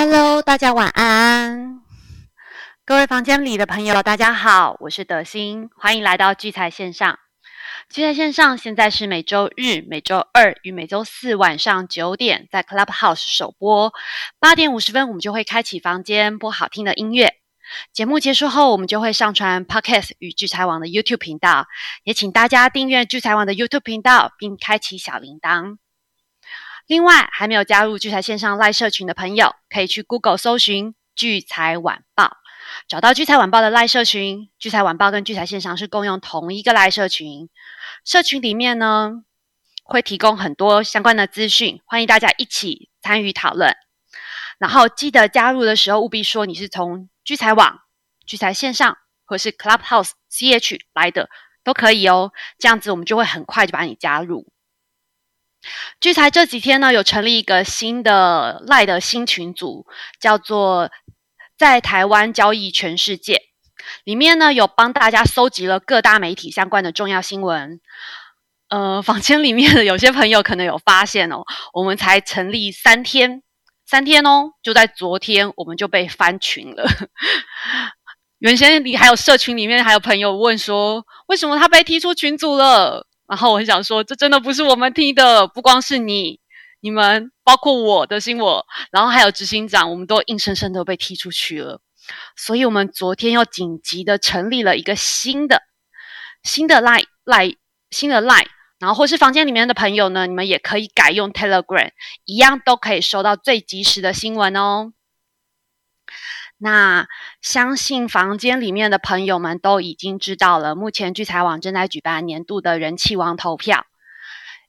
Hello，大家晚安。各位房间里的朋友，大家好，我是德心，欢迎来到聚财线上。聚财线上现在是每周日、每周二与每周四晚上九点在 Clubhouse 首播，八点五十分我们就会开启房间播好听的音乐。节目结束后，我们就会上传 Podcast 与聚财网的 YouTube 频道，也请大家订阅聚财网的 YouTube 频道，并开启小铃铛。另外，还没有加入聚财线上赖社群的朋友，可以去 Google 搜寻“聚财晚报”，找到聚财晚报的赖社群。聚财晚报跟聚财线上是共用同一个赖社群，社群里面呢会提供很多相关的资讯，欢迎大家一起参与讨论。然后记得加入的时候，务必说你是从聚财网、聚财线上或是 Clubhouse CH 来的都可以哦，这样子我们就会很快就把你加入。聚财这几天呢，有成立一个新的赖的新群组，叫做“在台湾交易全世界”。里面呢，有帮大家搜集了各大媒体相关的重要新闻。呃，房间里面有些朋友可能有发现哦，我们才成立三天，三天哦，就在昨天我们就被翻群了。原先你还有社群里面还有朋友问说，为什么他被踢出群组了？然后我很想说，这真的不是我们听的，不光是你，你们，包括我的心我，然后还有执行长，我们都硬生生的被踢出去了。所以，我们昨天又紧急的成立了一个新的、新的 line line 新的 line，然后或是房间里面的朋友呢，你们也可以改用 Telegram，一样都可以收到最及时的新闻哦。那相信房间里面的朋友们都已经知道了，目前聚财网正在举办年度的人气王投票。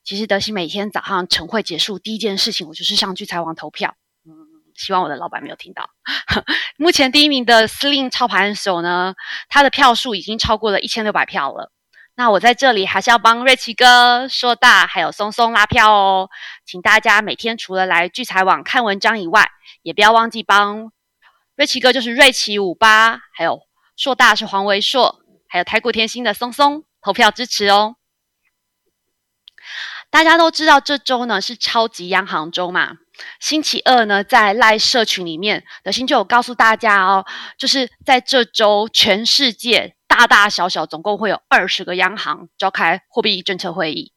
其实德西每天早上晨会结束第一件事情，我就是上聚财网投票。嗯，希望我的老板没有听到。目前第一名的司令操盘手呢，他的票数已经超过了一千六百票了。那我在这里还是要帮瑞奇哥、硕大还有松松拉票哦，请大家每天除了来聚财网看文章以外，也不要忘记帮。瑞奇哥就是瑞奇五八，还有硕大是黄维硕，还有台股天星的松松投票支持哦。大家都知道这周呢是超级央行周嘛，星期二呢在赖社群里面的新就有告诉大家哦，就是在这周全世界大大小小总共会有二十个央行召开货币政策会议。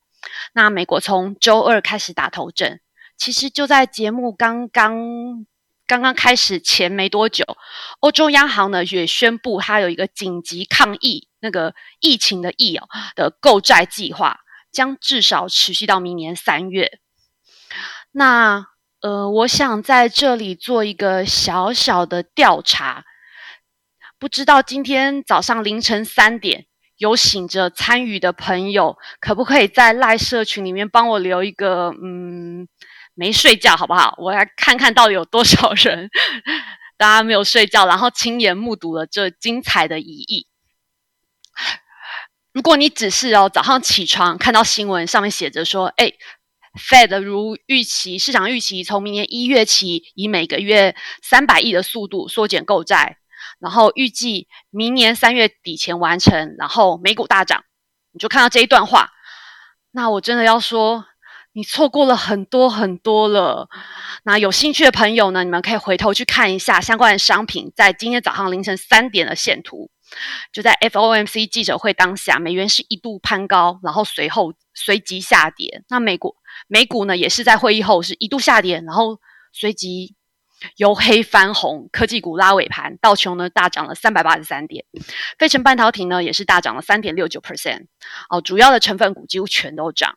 那美国从周二开始打头阵，其实就在节目刚刚。刚刚开始前没多久，欧洲央行呢也宣布，它有一个紧急抗疫那个疫情的疫哦的购债计划，将至少持续到明年三月。那呃，我想在这里做一个小小的调查，不知道今天早上凌晨三点有醒着参与的朋友，可不可以在赖社群里面帮我留一个嗯？没睡觉好不好？我来看看到底有多少人，大家没有睡觉，然后亲眼目睹了这精彩的一役。如果你只是哦早上起床看到新闻上面写着说，哎，Fed 如预期，市场预期从明年一月起，以每个月三百亿的速度缩减购债，然后预计明年三月底前完成，然后美股大涨，你就看到这一段话，那我真的要说。你错过了很多很多了。那有兴趣的朋友呢？你们可以回头去看一下相关的商品，在今天早上凌晨三点的线图，就在 FOMC 记者会当下，美元是一度攀高，然后随后随即下跌。那美国美股呢，也是在会议后是一度下跌，然后随即由黑翻红，科技股拉尾盘，道琼呢大涨了三百八十三点，费城半导体呢也是大涨了三点六九 percent。哦，主要的成分股几乎全都涨。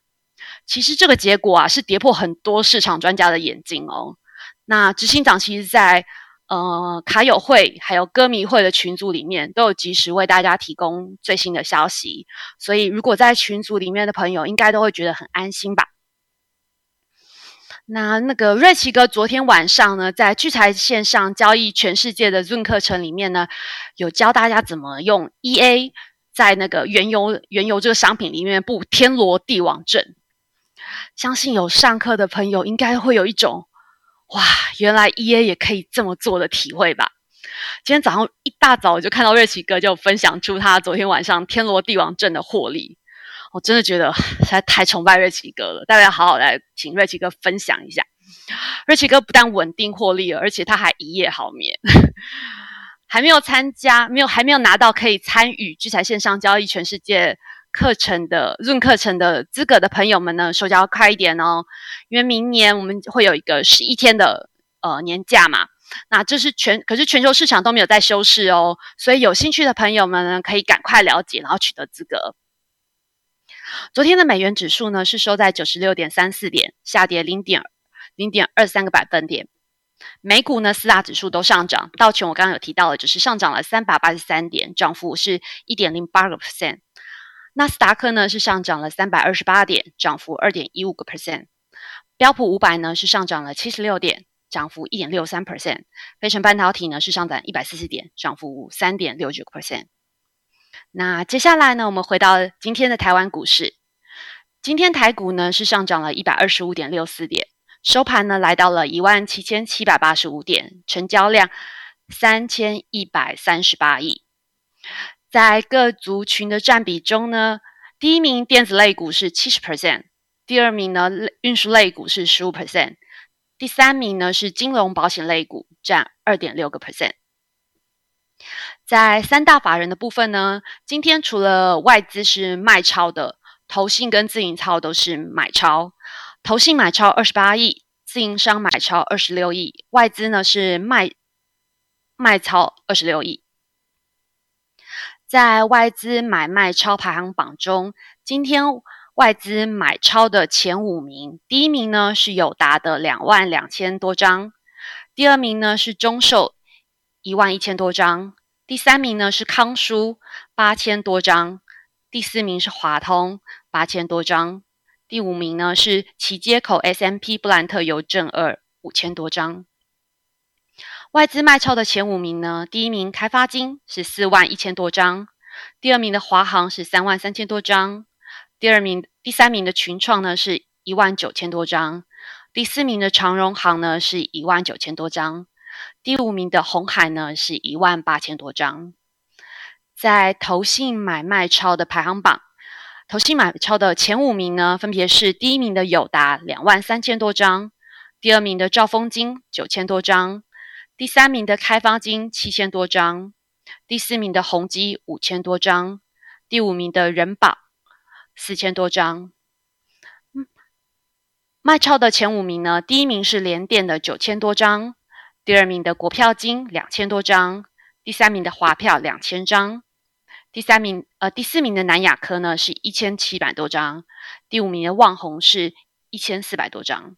其实这个结果啊，是跌破很多市场专家的眼镜哦。那执行长其实，在呃卡友会还有歌迷会的群组里面，都有及时为大家提供最新的消息。所以，如果在群组里面的朋友，应该都会觉得很安心吧。那那个瑞奇哥昨天晚上呢，在聚财线上交易全世界的 Zoom 课程里面呢，有教大家怎么用 EA 在那个原油原油这个商品里面布天罗地网阵。相信有上课的朋友应该会有一种哇，原来 E A 也可以这么做的体会吧。今天早上一大早我就看到瑞奇哥就分享出他昨天晚上天罗地网阵的获利，我真的觉得实在太崇拜瑞奇哥了。待会要好好来请瑞奇哥分享一下。瑞奇哥不但稳定获利了，而且他还一夜好眠。还没有参加、没有还没有拿到可以参与聚财线上交易全世界课程的润课程的资格的朋友们呢，手脚要快一点哦，因为明年我们会有一个十一天的呃年假嘛。那这是全，可是全球市场都没有在休市哦，所以有兴趣的朋友们呢，可以赶快了解，然后取得资格。昨天的美元指数呢是收在九十六点三四点，下跌零点零点二三个百分点。美股呢四大指数都上涨，道琼我刚刚有提到了，就是上涨了三百八十三点，涨幅是一点零八个 percent。纳斯达克呢是上涨了三百二十八点，涨幅二点一五个 percent。标普五百呢是上涨了七十六点。涨幅一点六三 percent，飞成半导体呢是上涨一百四十点，涨幅三点六九 percent。那接下来呢，我们回到今天的台湾股市，今天台股呢是上涨了一百二十五点六四点，收盘呢来到了一万七千七百八十五点，成交量三千一百三十八亿。在各族群的占比中呢，第一名电子类股是七十 percent，第二名呢运输类股是十五 percent。第三名呢是金融保险类股，占二点六个 percent。在三大法人的部分呢，今天除了外资是卖超的，投信跟自营操都是买超。投信买超二十八亿，自营商买超二十六亿，外资呢是卖卖超二十六亿。在外资买卖超排行榜中，今天。外资买超的前五名，第一名呢是友达的两万两千多张，第二名呢是中寿一万一千多张，第三名呢是康舒八千多张，第四名是华通八千多张，第五名呢是其接口 S M P 布兰特邮政二五千多张。外资卖超的前五名呢，第一名开发金是四万一千多张，第二名的华航是三万三千多张。第二名、第三名的群创呢是一万九千多张，第四名的长荣行呢是一万九千多张，第五名的红海呢是一万八千多张。在投信买卖超的排行榜，投信买超的前五名呢，分别是第一名的友达两万三千多张，第二名的兆丰金九千多张，第三名的开发金七千多张，第四名的宏基五千多张，第五名的人保。四千多张，嗯，卖超的前五名呢？第一名是联电的九千多张，第二名的国票金两千多张，第三名的华票两千张，第三名呃第四名的南亚科呢是一千七百多张，第五名的旺宏是一千四百多张。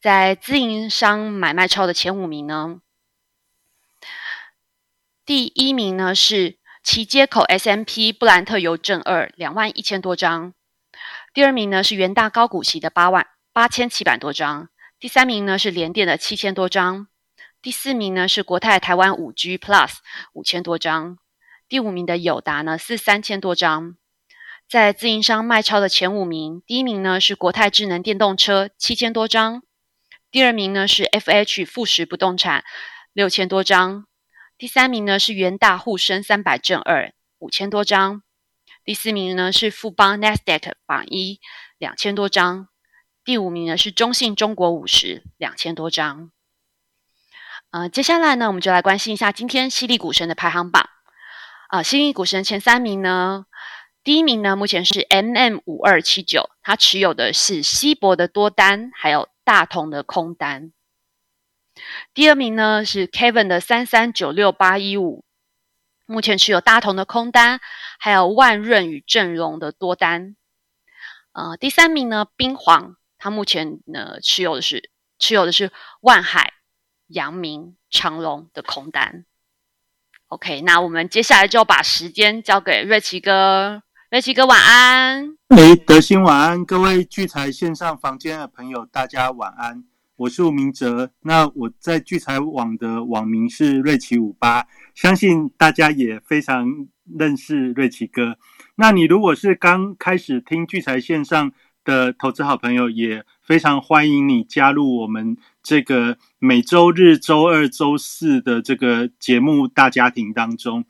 在自营商买卖超的前五名呢，第一名呢是。其接口 S M P 布兰特邮政二两万一千多张，第二名呢是元大高股息的八万八千七百多张，第三名呢是联电的七千多张，第四名呢是国泰台湾五 G Plus 五千多张，第五名的友达呢是三千多张。在自营商卖超的前五名，第一名呢是国泰智能电动车七千多张，第二名呢是 F H 富时不动产六千多张。第三名呢是元大沪深三百正二五千多张，第四名呢是富邦 Nasdaq 榜一两千多张，第五名呢是中信中国五十两千多张。呃，接下来呢我们就来关心一下今天犀利股神的排行榜。啊，犀利股神前三名呢，第一名呢目前是 M M 五二七九，他持有的是西博的多单，还有大同的空单。第二名呢是 Kevin 的三三九六八一五，目前持有大同的空单，还有万润与正荣的多单。呃，第三名呢冰皇，他目前呢持有的是持有的是万海、阳明、长隆的空单。OK，那我们接下来就把时间交给瑞奇哥，瑞奇哥晚安。哎，德兴晚安，各位聚财线上房间的朋友，大家晚安。我是吴明哲，那我在聚财网的网名是瑞奇五八，相信大家也非常认识瑞奇哥。那你如果是刚开始听聚财线上的投资好朋友，也非常欢迎你加入我们这个每周日、周二、周四的这个节目大家庭当中。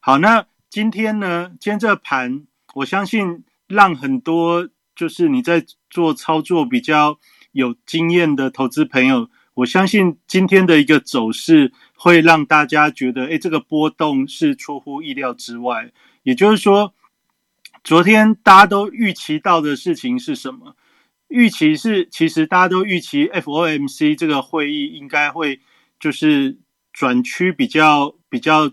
好，那今天呢，今天这盘，我相信让很多就是你在做操作比较。有经验的投资朋友，我相信今天的一个走势会让大家觉得，哎，这个波动是出乎意料之外。也就是说，昨天大家都预期到的事情是什么？预期是，其实大家都预期 FOMC 这个会议应该会就是转趋比较比较，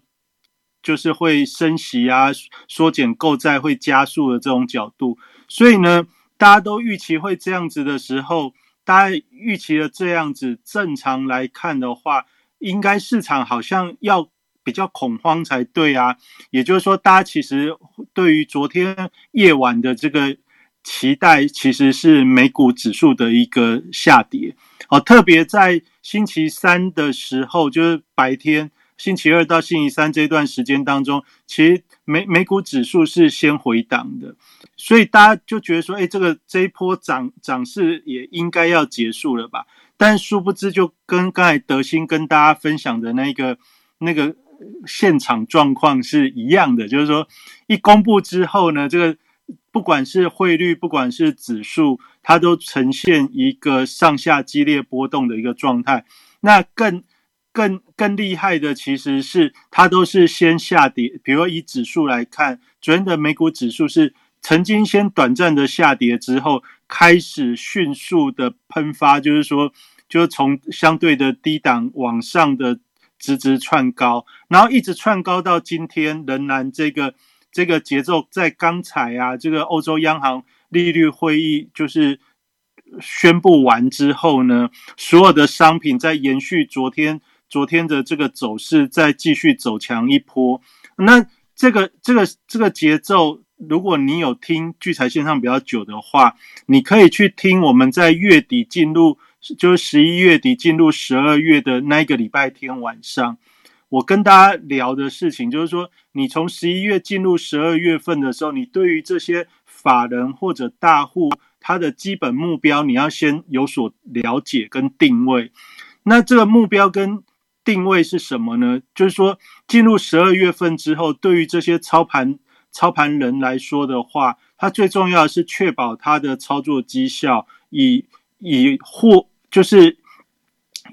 就是会升息啊，缩减购债会加速的这种角度。所以呢，大家都预期会这样子的时候，大家预期了这样子，正常来看的话，应该市场好像要。比较恐慌才对啊，也就是说，大家其实对于昨天夜晚的这个期待，其实是美股指数的一个下跌。哦，特别在星期三的时候，就是白天，星期二到星期三这段时间当中，其实美美股指数是先回档的，所以大家就觉得说，哎，这个这一波涨涨势也应该要结束了吧？但殊不知，就跟刚才德兴跟大家分享的那个那个。现场状况是一样的，就是说，一公布之后呢，这个不管是汇率，不管是指数，它都呈现一个上下激烈波动的一个状态。那更更更厉害的，其实是它都是先下跌。比如以指数来看，昨天的美股指数是曾经先短暂的下跌之后，开始迅速的喷发，就是说，就是从相对的低档往上的。直直窜高，然后一直窜高到今天，仍然这个这个节奏在刚才啊，这个欧洲央行利率会议就是宣布完之后呢，所有的商品在延续昨天昨天的这个走势，再继续走强一波。那这个这个这个节奏，如果你有听聚财线上比较久的话，你可以去听我们在月底进入。就是十一月底进入十二月的那个礼拜天晚上，我跟大家聊的事情，就是说，你从十一月进入十二月份的时候，你对于这些法人或者大户，他的基本目标，你要先有所了解跟定位。那这个目标跟定位是什么呢？就是说，进入十二月份之后，对于这些操盘操盘人来说的话，他最重要的是确保他的操作绩效，以以获。就是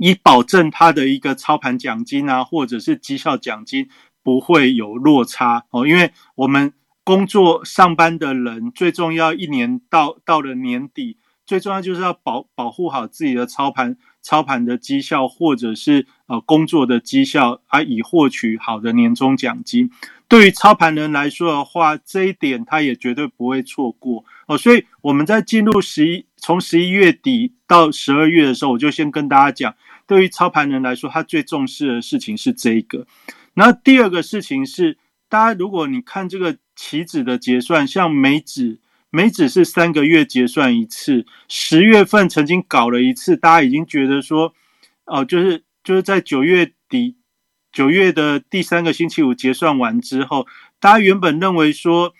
以保证他的一个操盘奖金啊，或者是绩效奖金不会有落差哦，因为我们工作上班的人最重要，一年到到了年底，最重要就是要保保护好自己的操盘操盘的绩效，或者是呃工作的绩效，啊，以获取好的年终奖金。对于操盘人来说的话，这一点他也绝对不会错过哦。所以我们在进入十一，从十一月底到十二月的时候，我就先跟大家讲，对于操盘人来说，他最重视的事情是这一个。然后第二个事情是，大家如果你看这个期指的结算，像美指，美指是三个月结算一次，十月份曾经搞了一次，大家已经觉得说，哦，就是就是在九月底。九月的第三个星期五结算完之后，大家原本认为说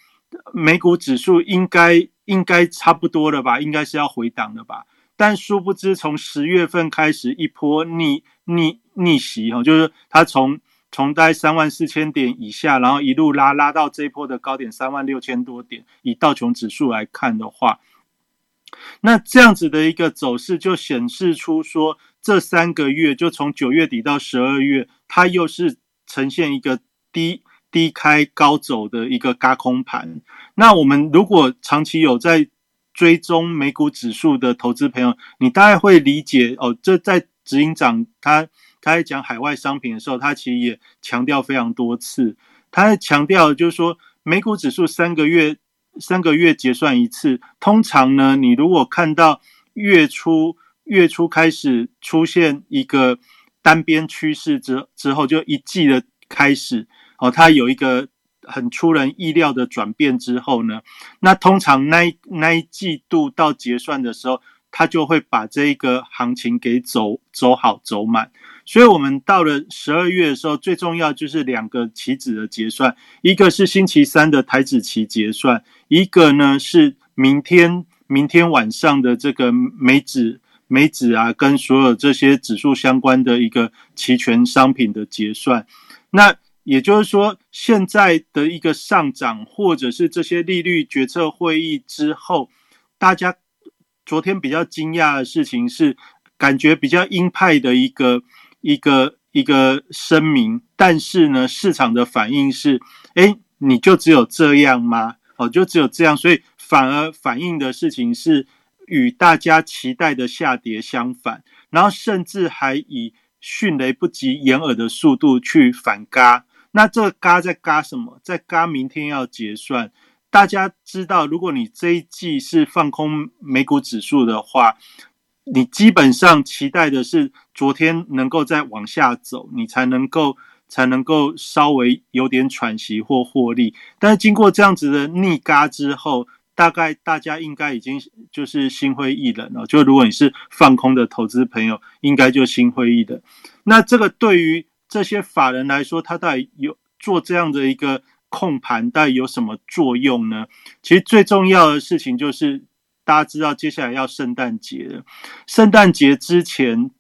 美股指数应该应该差不多了吧，应该是要回档了吧。但殊不知，从十月份开始一波逆逆逆袭哈，就是它从从大概三万四千点以下，然后一路拉拉到这一波的高点三万六千多点。以道琼指数来看的话，那这样子的一个走势就显示出说。这三个月就从九月底到十二月，它又是呈现一个低低开高走的一个嘎空盘。那我们如果长期有在追踪美股指数的投资朋友，你大概会理解哦。这在执行长他他在讲海外商品的时候，他其实也强调非常多次。他强调就是说，美股指数三个月三个月结算一次，通常呢，你如果看到月初。月初开始出现一个单边趋势之之后，就一季的开始哦，它有一个很出人意料的转变之后呢，那通常那一那一季度到结算的时候，它就会把这一个行情给走走好走满。所以，我们到了十二月的时候，最重要就是两个期指的结算，一个是星期三的台指期结算，一个呢是明天明天晚上的这个美指。美指啊，跟所有这些指数相关的一个期权商品的结算，那也就是说，现在的一个上涨，或者是这些利率决策会议之后，大家昨天比较惊讶的事情是，感觉比较鹰派的一个一个一个声明，但是呢，市场的反应是，哎，你就只有这样吗？哦，就只有这样，所以反而反映的事情是与大家期待的下跌相反，然后甚至还以迅雷不及掩耳的速度去反嘎。那这个嘎在嘎什么？在嘎明天要结算。大家知道，如果你这一季是放空美股指数的话，你基本上期待的是昨天能够再往下走，你才能够才能够稍微有点喘息或获利。但是经过这样子的逆嘎之后，大概大家应该已经就是心灰意冷了。就如果你是放空的投资朋友，应该就心灰意冷。那这个对于这些法人来说，他到底有做这样的一个？控盘到底有什么作用呢？其实最重要的事情就是，大家知道接下来要圣诞节了。圣诞节之前，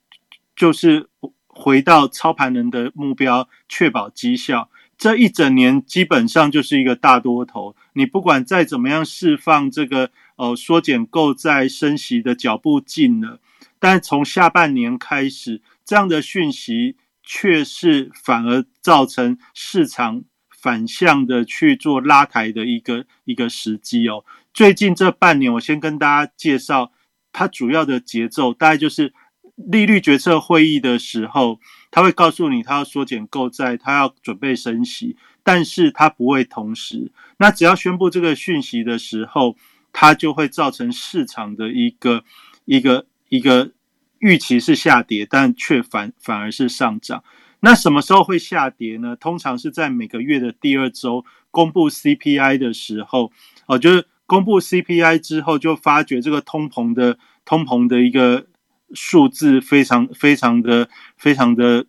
就是回到操盘人的目标，确保绩效。这一整年基本上就是一个大多头。你不管再怎么样释放这个呃缩减购债升息的脚步近了，但从下半年开始，这样的讯息却是反而造成市场。反向的去做拉抬的一个一个时机哦。最近这半年，我先跟大家介绍它主要的节奏，大概就是利率决策会议的时候，他会告诉你他要缩减购债，他要准备升息，但是他不会同时。那只要宣布这个讯息的时候，它就会造成市场的一个一个一个预期是下跌，但却反反而是上涨。那什么时候会下跌呢？通常是在每个月的第二周公布 CPI 的时候，哦，就是公布 CPI 之后，就发觉这个通膨的通膨的一个数字非常非常的非常的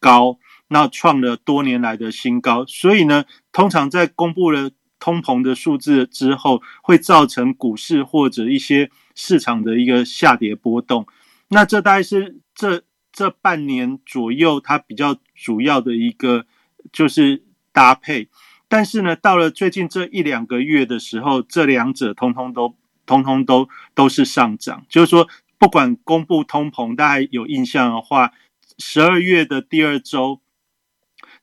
高，那创了多年来的新高。所以呢，通常在公布了通膨的数字之后，会造成股市或者一些市场的一个下跌波动。那这大概是这。这半年左右，它比较主要的一个就是搭配，但是呢，到了最近这一两个月的时候，这两者通通都通通都都是上涨。就是说，不管公布通膨，大家有印象的话，十二月的第二周，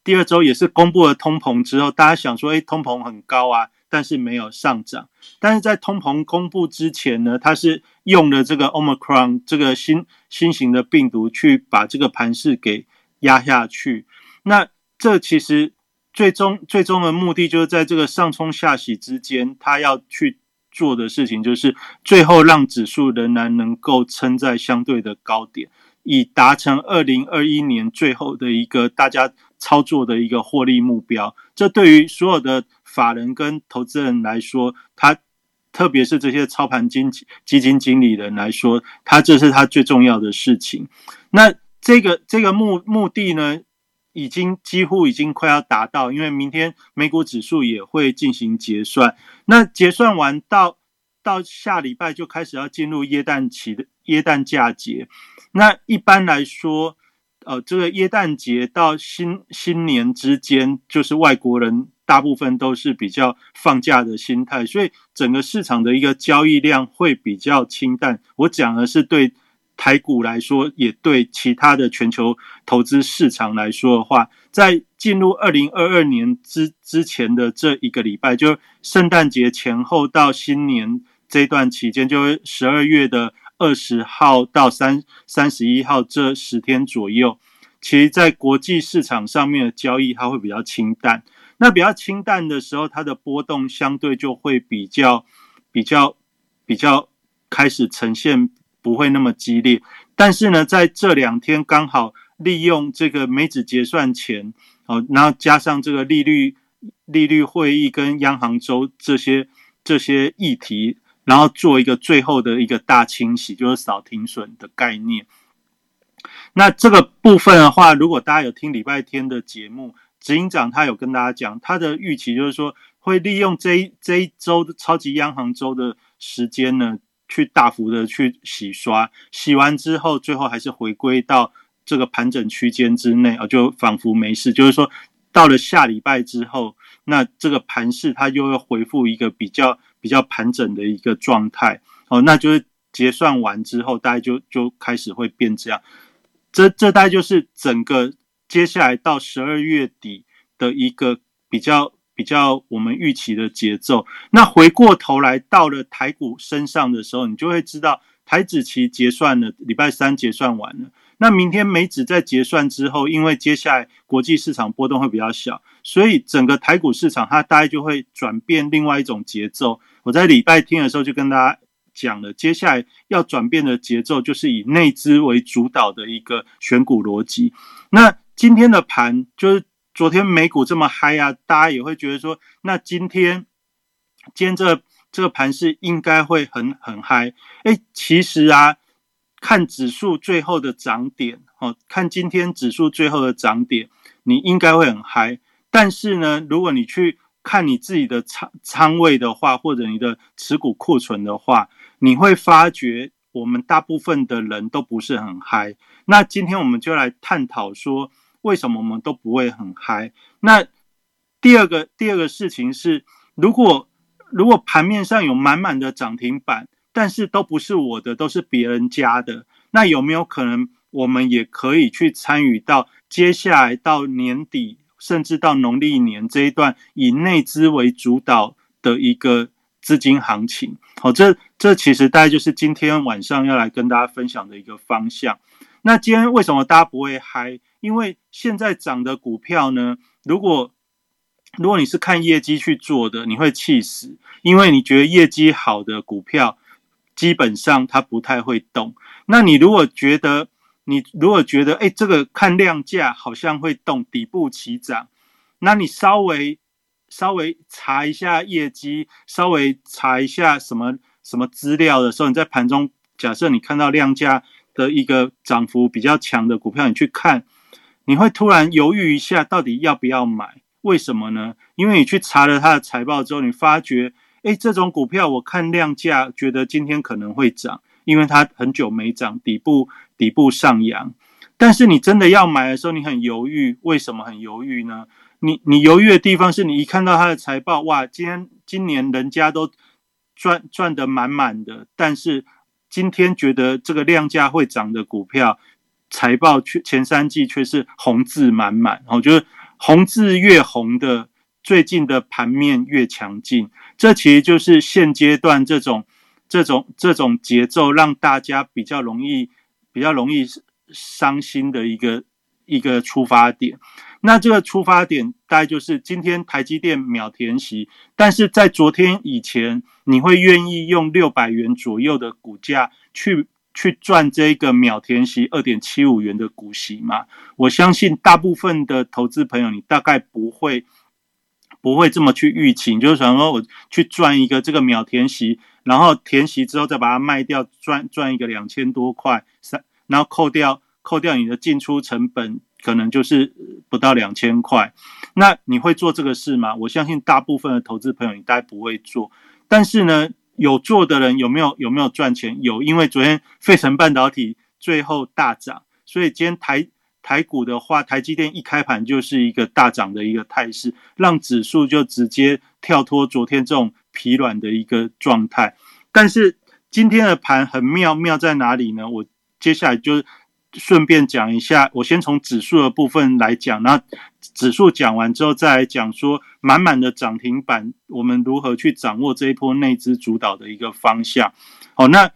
第二周也是公布了通膨之后，大家想说，哎，通膨很高啊。但是没有上涨，但是在通膨公布之前呢，它是用了这个 Omicron 这个新新型的病毒去把这个盘势给压下去。那这其实最终最终的目的就是在这个上冲下洗之间，他要去做的事情就是最后让指数仍然能够撑在相对的高点，以达成二零二一年最后的一个大家操作的一个获利目标。这对于所有的。法人跟投资人来说，他特别是这些操盘经基金经理人来说，他这是他最重要的事情。那这个这个目目的呢，已经几乎已经快要达到，因为明天美股指数也会进行结算。那结算完到到下礼拜就开始要进入耶诞期的耶诞假节。那一般来说，呃，这个耶诞节到新新年之间，就是外国人。大部分都是比较放假的心态，所以整个市场的一个交易量会比较清淡。我讲的是对台股来说，也对其他的全球投资市场来说的话，在进入二零二二年之之前的这一个礼拜，就圣诞节前后到新年这段期间，就是十二月的二十号到三三十一号这十天左右，其实在国际市场上面的交易，它会比较清淡。那比较清淡的时候，它的波动相对就会比较、比较、比较开始呈现不会那么激烈。但是呢，在这两天刚好利用这个美指结算前，哦，然后加上这个利率、利率会议跟央行周这些这些议题，然后做一个最后的一个大清洗，就是扫停损的概念。那这个部分的话，如果大家有听礼拜天的节目。执行长他有跟大家讲，他的预期就是说，会利用这一这一周的超级央行周的时间呢，去大幅的去洗刷，洗完之后，最后还是回归到这个盘整区间之内啊，就仿佛没事。就是说，到了下礼拜之后，那这个盘势它又要恢复一个比较比较盘整的一个状态哦，那就是结算完之后，大概就就开始会变这样。这这大概就是整个接下来到十二月底的一个比较比较我们预期的节奏。那回过头来到了台股身上的时候，你就会知道台指期结算了，礼拜三结算完了。那明天美指在结算之后，因为接下来国际市场波动会比较小，所以整个台股市场它大概就会转变另外一种节奏。我在礼拜天的时候就跟大家讲了，接下来要转变的节奏就是以内资为主导的一个选股逻辑。那今天的盘就是昨天美股这么嗨啊，大家也会觉得说，那今天今天这这个盘是应该会很很嗨。哎，其实啊。看指数最后的涨点，哦，看今天指数最后的涨点，你应该会很嗨。但是呢，如果你去看你自己的仓仓位的话，或者你的持股库存的话，你会发觉我们大部分的人都不是很嗨。那今天我们就来探讨说，为什么我们都不会很嗨？那第二个第二个事情是，如果如果盘面上有满满的涨停板。但是都不是我的，都是别人家的。那有没有可能，我们也可以去参与到接下来到年底，甚至到农历年这一段以内资为主导的一个资金行情？好，这这其实大概就是今天晚上要来跟大家分享的一个方向。那今天为什么大家不会嗨？因为现在涨的股票呢，如果如果你是看业绩去做的，你会气死，因为你觉得业绩好的股票。基本上它不太会动。那你如果觉得，你如果觉得，哎，这个看量价好像会动，底部起涨，那你稍微稍微查一下业绩，稍微查一下什么什么资料的时候，你在盘中假设你看到量价的一个涨幅比较强的股票，你去看，你会突然犹豫一下，到底要不要买？为什么呢？因为你去查了它的财报之后，你发觉。哎，这种股票我看量价，觉得今天可能会涨，因为它很久没涨，底部底部上扬。但是你真的要买的时候，你很犹豫。为什么很犹豫呢？你你犹豫的地方是你一看到它的财报，哇，今天今年人家都赚赚得满满的，但是今天觉得这个量价会涨的股票，财报却前三季却是红字满满。我觉得红字越红的。最近的盘面越强劲，这其实就是现阶段这种、这种、这种节奏，让大家比较容易、比较容易伤心的一个一个出发点。那这个出发点大概就是今天台积电秒填息，但是在昨天以前，你会愿意用六百元左右的股价去去赚这个秒填息二点七五元的股息嘛？我相信大部分的投资朋友，你大概不会。不会这么去预期，就是想说我去赚一个这个秒填息，然后填息之后再把它卖掉，赚赚一个两千多块，三，然后扣掉扣掉你的进出成本，可能就是不到两千块。那你会做这个事吗？我相信大部分的投资朋友你大概不会做。但是呢，有做的人有没有有没有赚钱？有，因为昨天费城半导体最后大涨，所以今天台。台股的话，台积电一开盘就是一个大涨的一个态势，让指数就直接跳脱昨天这种疲软的一个状态。但是今天的盘很妙，妙在哪里呢？我接下来就顺便讲一下，我先从指数的部分来讲，那指数讲完之后再来讲说满满的涨停板，我们如何去掌握这一波内资主导的一个方向。好，那。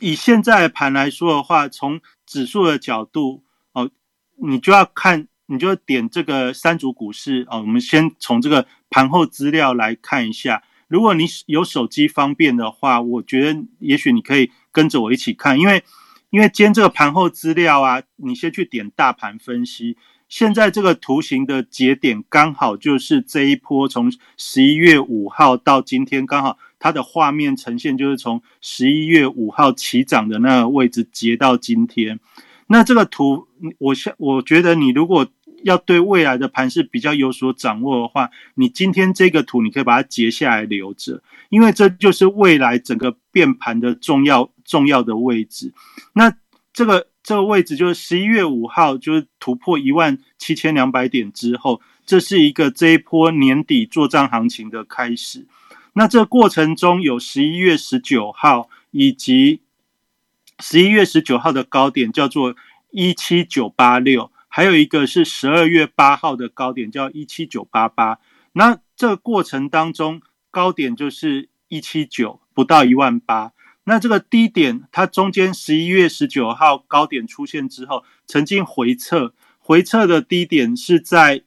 以现在盘来说的话，从指数的角度哦，你就要看，你就点这个三组股市哦。我们先从这个盘后资料来看一下。如果你有手机方便的话，我觉得也许你可以跟着我一起看，因为因为今天这个盘后资料啊，你先去点大盘分析。现在这个图形的节点刚好就是这一波从十一月五号到今天，刚好它的画面呈现就是从十一月五号起涨的那个位置截到今天。那这个图，我想我觉得你如果要对未来的盘势比较有所掌握的话，你今天这个图你可以把它截下来留着，因为这就是未来整个变盘的重要重要的位置。那这个。这个位置就是十一月五号，就是突破一万七千两百点之后，这是一个这一波年底做账行情的开始。那这过程中有十一月十九号以及十一月十九号的高点叫做一七九八六，还有一个是十二月八号的高点叫一七九八八。那这个过程当中，高点就是一七九，不到一万八。那这个低点，它中间十一月十九号高点出现之后，曾经回撤，回撤的低点是在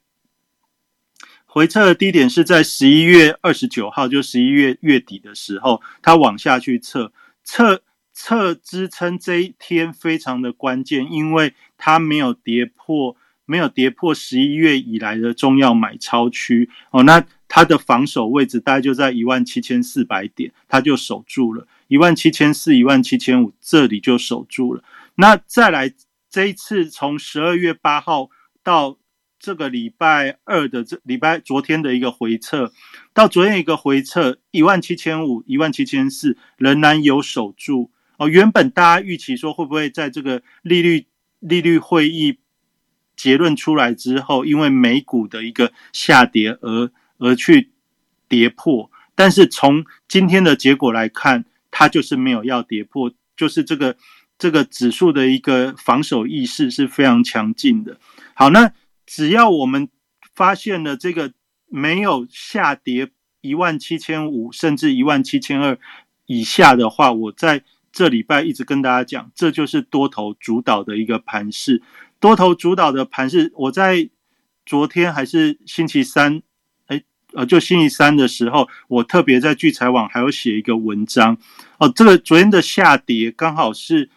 回撤的低点是在十一月二十九号，就十一月月底的时候，它往下去测测测支撑这一天非常的关键，因为它没有跌破，没有跌破十一月以来的重要买超区哦。那它的防守位置大概就在一万七千四百点，它就守住了。一万七千四、一万七千五，这里就守住了。那再来这一次，从十二月八号到这个礼拜二的这礼拜昨天的一个回撤，到昨天一个回撤，一万七千五、一万七千四仍然有守住哦。原本大家预期说会不会在这个利率利率会议结论出来之后，因为美股的一个下跌而而去跌破，但是从今天的结果来看。它就是没有要跌破，就是这个这个指数的一个防守意识是非常强劲的。好，那只要我们发现了这个没有下跌一万七千五，甚至一万七千二以下的话，我在这礼拜一直跟大家讲，这就是多头主导的一个盘势。多头主导的盘势，我在昨天还是星期三。呃，就星期三的时候，我特别在聚财网还有写一个文章。哦，这个昨天的下跌刚好是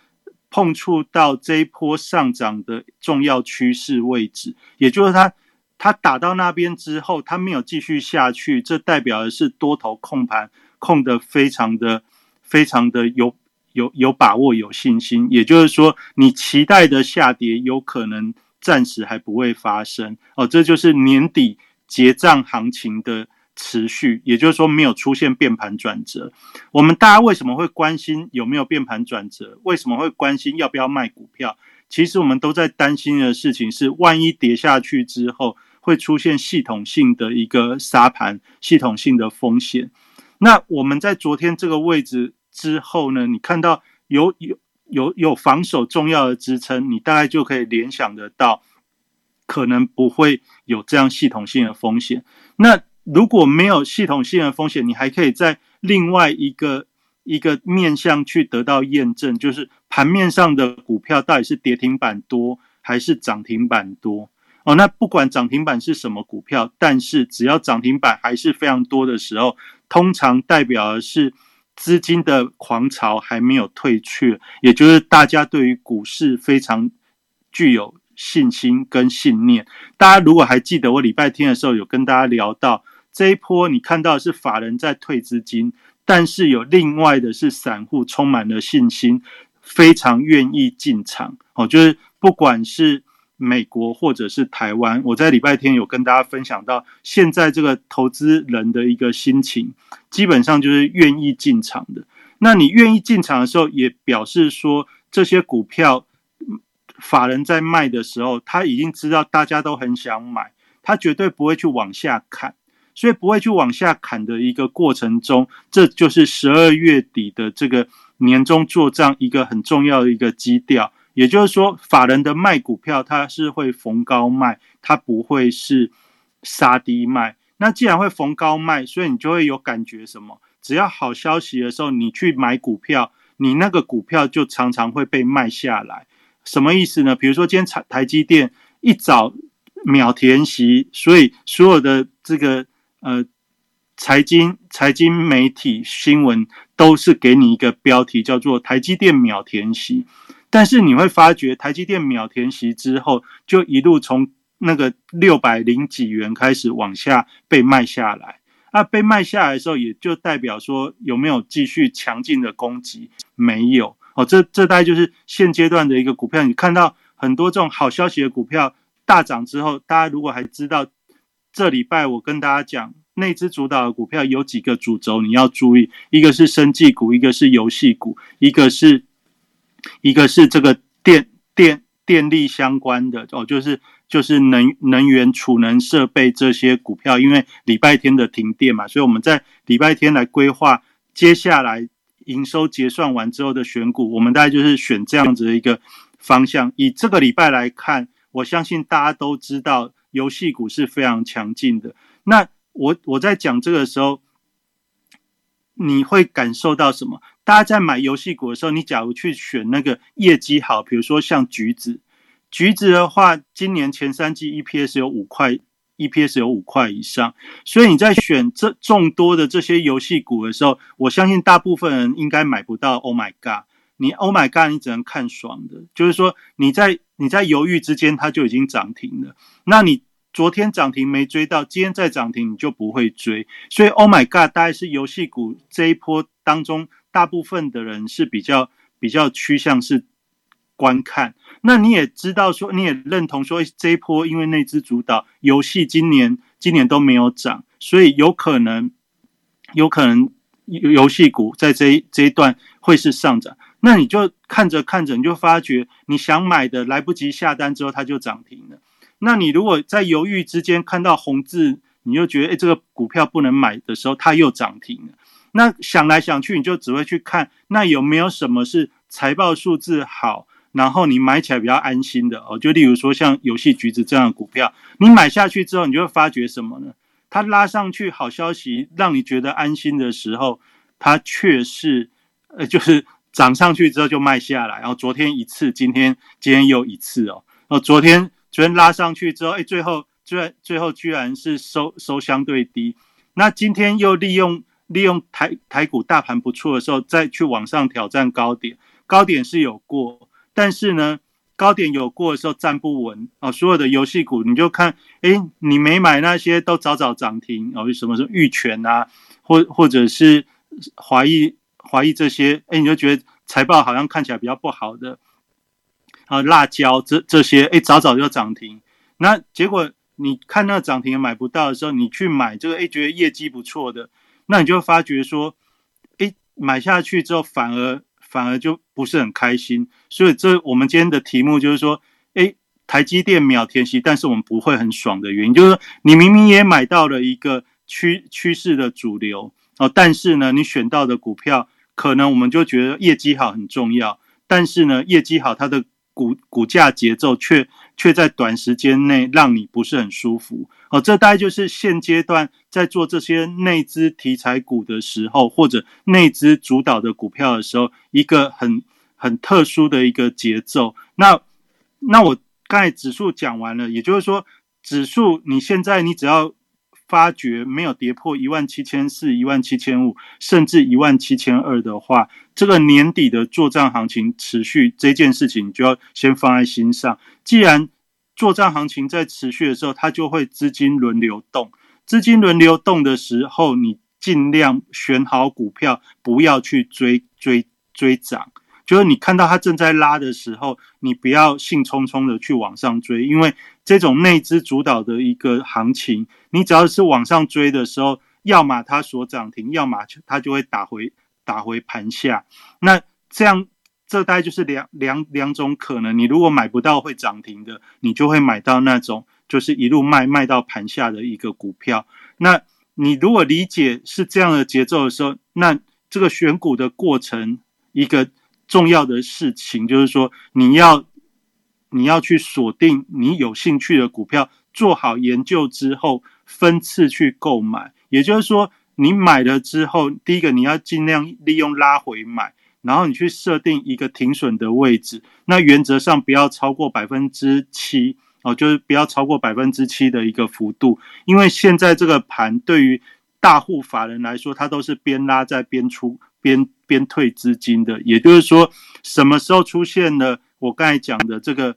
碰触到这一波上涨的重要趋势位置，也就是它它打到那边之后，它没有继续下去，这代表的是多头控盘控的非常的非常的有有有把握有信心，也就是说，你期待的下跌有可能暂时还不会发生。哦，这就是年底。结账行情的持续，也就是说没有出现变盘转折。我们大家为什么会关心有没有变盘转折？为什么会关心要不要卖股票？其实我们都在担心的事情是，万一跌下去之后会出现系统性的一个杀盘，系统性的风险。那我们在昨天这个位置之后呢？你看到有有有有防守重要的支撑，你大概就可以联想得到。可能不会有这样系统性的风险。那如果没有系统性的风险，你还可以在另外一个一个面向去得到验证，就是盘面上的股票到底是跌停板多还是涨停板多哦。那不管涨停板是什么股票，但是只要涨停板还是非常多的时候，通常代表的是资金的狂潮还没有退却，也就是大家对于股市非常具有。信心跟信念，大家如果还记得，我礼拜天的时候有跟大家聊到这一波，你看到是法人在退资金，但是有另外的是散户充满了信心，非常愿意进场。哦，就是不管是美国或者是台湾，我在礼拜天有跟大家分享到，现在这个投资人的一个心情，基本上就是愿意进场的。那你愿意进场的时候，也表示说这些股票。法人在卖的时候，他已经知道大家都很想买，他绝对不会去往下砍，所以不会去往下砍的一个过程中，这就是十二月底的这个年终做账一个很重要的一个基调。也就是说，法人的卖股票，它是会逢高卖，它不会是杀低卖。那既然会逢高卖，所以你就会有感觉什么？只要好消息的时候，你去买股票，你那个股票就常常会被卖下来。什么意思呢？比如说今天台台积电一早秒填息，所以所有的这个呃财经财经媒体新闻都是给你一个标题叫做台积电秒填息，但是你会发觉台积电秒填息之后，就一路从那个六百零几元开始往下被卖下来，那被卖下来的时候，也就代表说有没有继续强劲的攻击？没有。哦，这这大概就是现阶段的一个股票。你看到很多这种好消息的股票大涨之后，大家如果还知道这礼拜我跟大家讲内资主导的股票有几个主轴，你要注意，一个是生技股，一个是游戏股，一个是一个是这个电电电力相关的哦，就是就是能能源储能设备这些股票，因为礼拜天的停电嘛，所以我们在礼拜天来规划接下来营收结算完之后的选股，我们大概就是选这样子的一个方向。以这个礼拜来看，我相信大家都知道游戏股是非常强劲的。那我我在讲这个时候，你会感受到什么？大家在买游戏股的时候，你假如去选那个业绩好，比如说像橘子，橘子的话，今年前三季 EPS 有五块，EPS 有五块以上，所以你在选这众多的这些游戏股的时候，我相信大部分人应该买不到。Oh my god！你 Oh my god！你只能看爽的，就是说你在你在犹豫之间，它就已经涨停了。那你昨天涨停没追到，今天再涨停你就不会追。所以 Oh my god！大概是游戏股这一波当中。大部分的人是比较比较趋向是观看，那你也知道说，你也认同说，这一波因为那只主导游戏今年今年都没有涨，所以有可能有可能游戏股在这一这一段会是上涨。那你就看着看着，你就发觉你想买的来不及下单之后，它就涨停了。那你如果在犹豫之间看到红字，你就觉得哎，这个股票不能买的时候，它又涨停了。那想来想去，你就只会去看那有没有什么是财报数字好，然后你买起来比较安心的哦。就例如说像游戏橘子这样的股票，你买下去之后，你就会发觉什么呢？它拉上去好消息，让你觉得安心的时候，它却是呃，就是涨上去之后就卖下来。然后昨天一次，今天今天又一次哦。哦，昨天昨天拉上去之后，哎，最后居然最后居然是收收相对低。那今天又利用。利用台台股大盘不错的时候，再去往上挑战高点，高点是有过，但是呢，高点有过的时候站不稳啊。所有的游戏股，你就看，哎，你没买那些都早早涨停哦，什么什么玉泉啊，或或者是华谊华谊这些，哎，你就觉得财报好像看起来比较不好的啊，辣椒这这些，哎，早早就涨停，那结果你看那涨停买不到的时候，你去买这个，哎，觉得业绩不错的。那你就发觉说，哎，买下去之后反而反而就不是很开心。所以这我们今天的题目就是说，哎，台积电秒填息，但是我们不会很爽的原因，就是说你明明也买到了一个趋趋势的主流哦，但是呢，你选到的股票可能我们就觉得业绩好很重要，但是呢，业绩好它的股股价节奏却却在短时间内让你不是很舒服。哦，这大概就是现阶段在做这些内资题材股的时候，或者内资主导的股票的时候，一个很很特殊的一个节奏。那那我刚才指数讲完了，也就是说，指数你现在你只要发觉没有跌破一万七千四、一万七千五，甚至一万七千二的话，这个年底的做账行情持续这件事情，就要先放在心上。既然做账行情在持续的时候，它就会资金轮流动。资金轮流动的时候，你尽量选好股票，不要去追追追涨。就是你看到它正在拉的时候，你不要兴冲冲的去往上追，因为这种内资主导的一个行情，你只要是往上追的时候，要么它所涨停，要么它就会打回打回盘下。那这样。这大概就是两两两种可能，你如果买不到会涨停的，你就会买到那种就是一路卖卖到盘下的一个股票。那你如果理解是这样的节奏的时候，那这个选股的过程一个重要的事情就是说，你要你要去锁定你有兴趣的股票，做好研究之后分次去购买。也就是说，你买了之后，第一个你要尽量利用拉回买。然后你去设定一个停损的位置，那原则上不要超过百分之七哦，就是不要超过百分之七的一个幅度，因为现在这个盘对于大户法人来说，它都是边拉在边出边边退资金的，也就是说，什么时候出现了我刚才讲的这个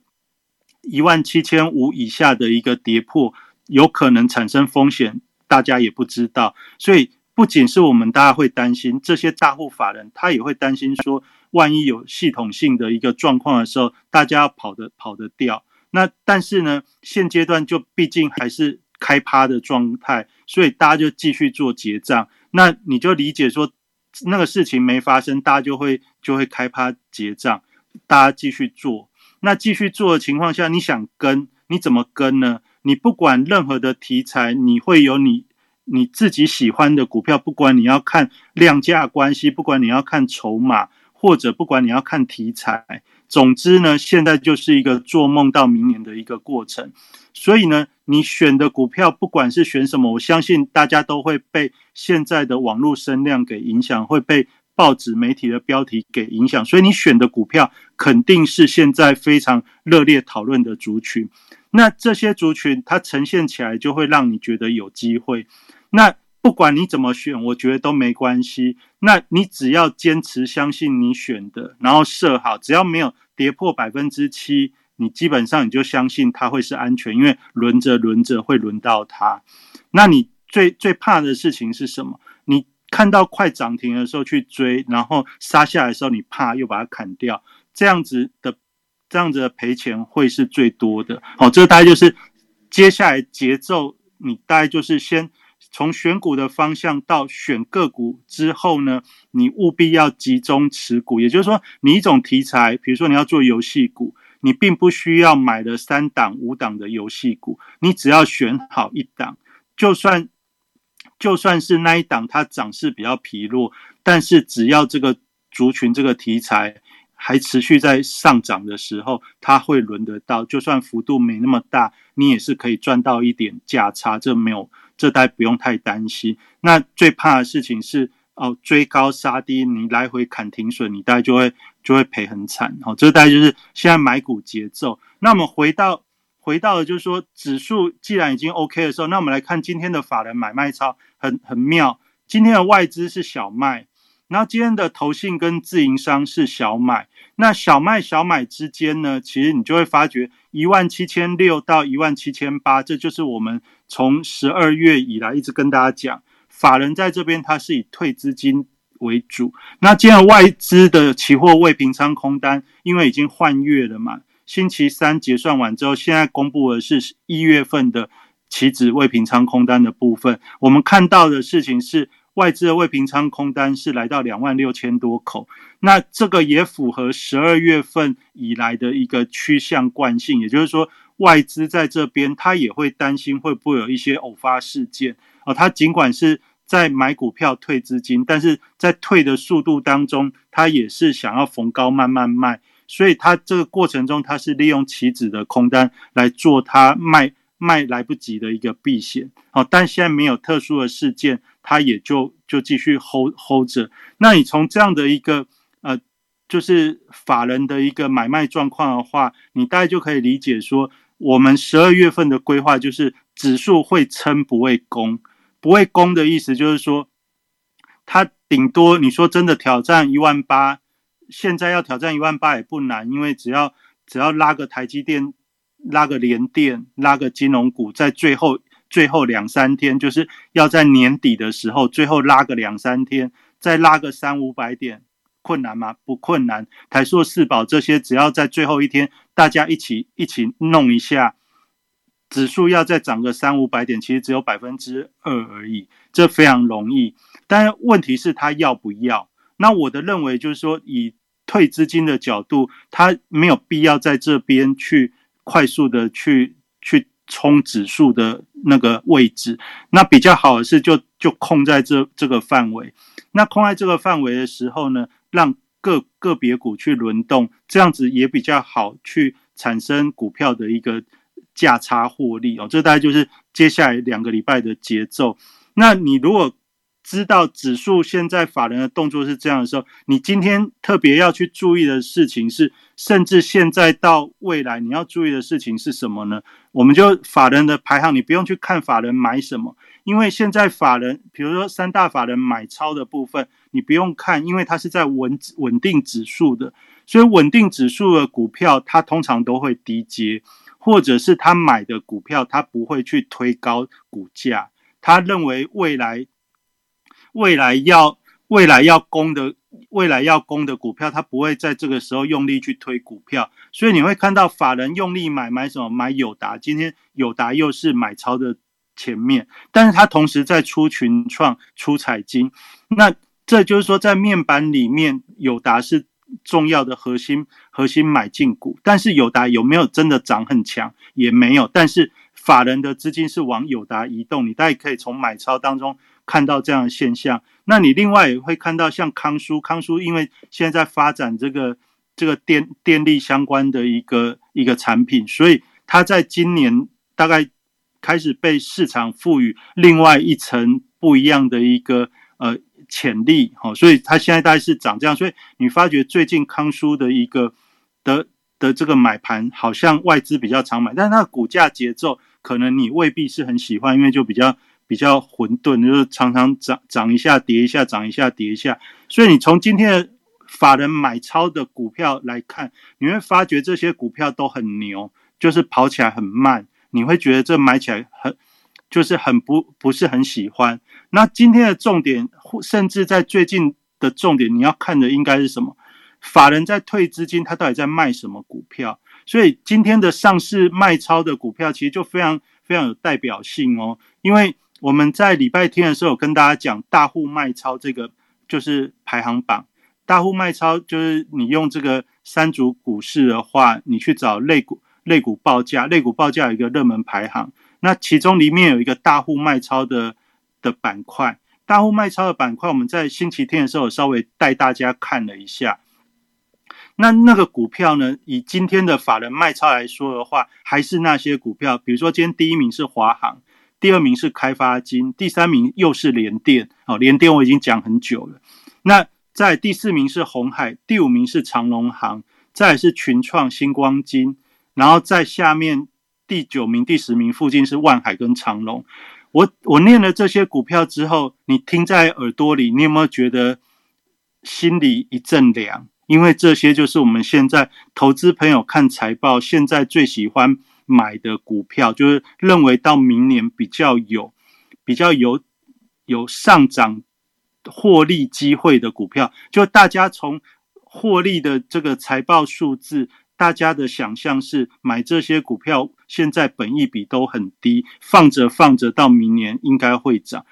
一万七千五以下的一个跌破，有可能产生风险，大家也不知道，所以。不仅是我们大家会担心，这些大户法人他也会担心说，万一有系统性的一个状况的时候，大家要跑得跑得掉。那但是呢，现阶段就毕竟还是开趴的状态，所以大家就继续做结账。那你就理解说，那个事情没发生，大家就会就会开趴结账，大家继续做。那继续做的情况下，你想跟，你怎么跟呢？你不管任何的题材，你会有你你自己喜欢的股票，不管你要看量价关系，不管你要看筹码，或者不管你要看题材，总之呢，现在就是一个做梦到明年的一个过程。所以呢，你选的股票，不管是选什么，我相信大家都会被现在的网络声量给影响，会被。报纸媒体的标题给影响，所以你选的股票肯定是现在非常热烈讨论的族群。那这些族群它呈现起来就会让你觉得有机会。那不管你怎么选，我觉得都没关系。那你只要坚持相信你选的，然后设好，只要没有跌破百分之七，你基本上你就相信它会是安全，因为轮着轮着会轮到它。那你最最怕的事情是什么？你。看到快涨停的时候去追，然后杀下来的时候你怕又把它砍掉，这样子的这样子的赔钱会是最多的。好，这大概就是接下来节奏，你大概就是先从选股的方向到选个股之后呢，你务必要集中持股。也就是说，你一种题材，比如说你要做游戏股，你并不需要买了三档五档的游戏股，你只要选好一档，就算。就算是那一档它涨势比较疲弱，但是只要这个族群这个题材还持续在上涨的时候，它会轮得到。就算幅度没那么大，你也是可以赚到一点价差，这没有，这大家不用太担心。那最怕的事情是哦，追高杀低，你来回砍停损，你大概就会就会赔很惨。哦，这大概就是现在买股节奏。那我们回到。回到，就是说，指数既然已经 OK 的时候，那我们来看今天的法人买卖超很很妙。今天的外资是小卖，然后今天的投信跟自营商是小买。那小卖小买之间呢，其实你就会发觉一万七千六到一万七千八，这就是我们从十二月以来一直跟大家讲，法人在这边它是以退资金为主。那今天外资的期货未平仓空单，因为已经换月了嘛。星期三结算完之后，现在公布的是一月份的期指未平仓空单的部分。我们看到的事情是，外资的未平仓空单是来到两万六千多口。那这个也符合十二月份以来的一个趋向惯性，也就是说，外资在这边他也会担心会不会有一些偶发事件哦。他尽管是在买股票退资金，但是在退的速度当中，他也是想要逢高慢慢卖。所以它这个过程中，它是利用期指的空单来做它卖卖来不及的一个避险，好，但现在没有特殊的事件，它也就就继续 hold hold 着。那你从这样的一个呃，就是法人的一个买卖状况的话，你大概就可以理解说，我们十二月份的规划就是指数会撑不会攻，不会攻的意思就是说，它顶多你说真的挑战一万八。现在要挑战一万八也不难，因为只要只要拉个台积电、拉个联电、拉个金融股，在最后最后两三天，就是要在年底的时候，最后拉个两三天，再拉个三五百点，困难吗？不困难。台硕、四宝这些，只要在最后一天，大家一起一起弄一下，指数要再涨个三五百点，其实只有百分之二而已，这非常容易。但问题是，他要不要？那我的认为就是说，以退资金的角度，他没有必要在这边去快速的去去冲指数的那个位置。那比较好的是，就就空在这这个范围。那空在这个范围的时候呢，让个个别股去轮动，这样子也比较好去产生股票的一个价差获利哦。这大概就是接下来两个礼拜的节奏。那你如果知道指数现在法人的动作是这样的时候，你今天特别要去注意的事情是，甚至现在到未来你要注意的事情是什么呢？我们就法人的排行，你不用去看法人买什么，因为现在法人，比如说三大法人买超的部分，你不用看，因为它是在稳稳定指数的，所以稳定指数的股票它通常都会低接，或者是他买的股票他不会去推高股价，他认为未来。未来要未来要攻的未来要攻的股票，它不会在这个时候用力去推股票，所以你会看到法人用力买买什么？买友达，今天友达又是买超的前面，但是它同时在出群创出彩金，那这就是说在面板里面友达是重要的核心核心买进股，但是友达有没有真的涨很强？也没有。但是法人的资金是往友达移动，你大概可以从买超当中看到这样的现象。那你另外也会看到像康舒，康舒因为现在在发展这个这个电电力相关的一个一个产品，所以它在今年大概开始被市场赋予另外一层不一样的一个呃。潜力好，所以它现在大概是涨这样，所以你发觉最近康舒的一个的的这个买盘好像外资比较常买，但是它的股价节奏可能你未必是很喜欢，因为就比较比较混沌，就是常常涨涨一下跌一下，涨一下跌一下。所以你从今天的法人买超的股票来看，你会发觉这些股票都很牛，就是跑起来很慢，你会觉得这买起来很。就是很不不是很喜欢。那今天的重点，甚至在最近的重点，你要看的应该是什么？法人在退资金，他到底在卖什么股票？所以今天的上市卖超的股票，其实就非常非常有代表性哦。因为我们在礼拜天的时候跟大家讲，大户卖超这个就是排行榜。大户卖超就是你用这个三组股市的话，你去找类股类股报价，类股报价有一个热门排行。那其中里面有一个大户卖超的的板块，大户卖超的板块，我们在星期天的时候稍微带大家看了一下。那那个股票呢，以今天的法人卖超来说的话，还是那些股票，比如说今天第一名是华航，第二名是开发金，第三名又是联电。哦，联电我已经讲很久了。那在第四名是红海，第五名是长隆行，再是群创、星光金，然后在下面。第九名、第十名附近是万海跟长隆。我我念了这些股票之后，你听在耳朵里，你有没有觉得心里一阵凉？因为这些就是我们现在投资朋友看财报，现在最喜欢买的股票，就是认为到明年比较有、比较有有上涨获利机会的股票。就大家从获利的这个财报数字。大家的想象是买这些股票，现在本益比都很低，放着放着到明年应该会涨。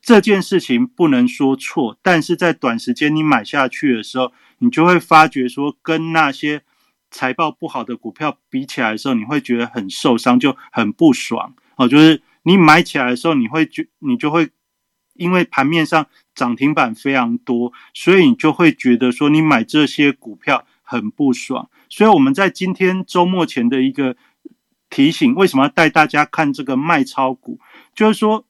这件事情不能说错，但是在短时间你买下去的时候，你就会发觉说，跟那些财报不好的股票比起来的时候，你会觉得很受伤，就很不爽哦。就是你买起来的时候，你会觉你就会因为盘面上涨停板非常多，所以你就会觉得说，你买这些股票很不爽。所以我们在今天周末前的一个提醒，为什么要带大家看这个卖超股？就是说，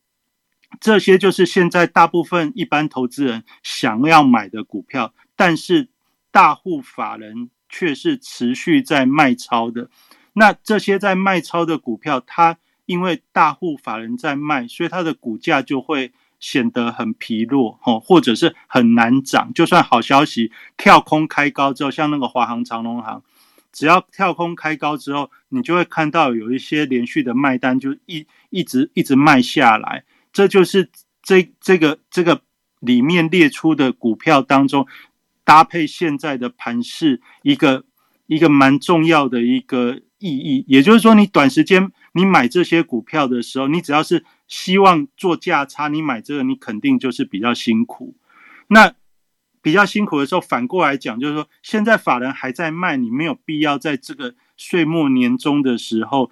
这些就是现在大部分一般投资人想要买的股票，但是大户法人却是持续在卖超的。那这些在卖超的股票，它因为大户法人在卖，所以它的股价就会。显得很疲弱，哦，或者是很难涨。就算好消息跳空开高之后，像那个华航、长隆行，只要跳空开高之后，你就会看到有一些连续的卖单，就一一直一直卖下来。这就是这这个这个里面列出的股票当中，搭配现在的盘势一个一个蛮重要的一个意义。也就是说，你短时间你买这些股票的时候，你只要是。希望做价差，你买这个，你肯定就是比较辛苦。那比较辛苦的时候，反过来讲，就是说，现在法人还在卖，你没有必要在这个岁末年终的时候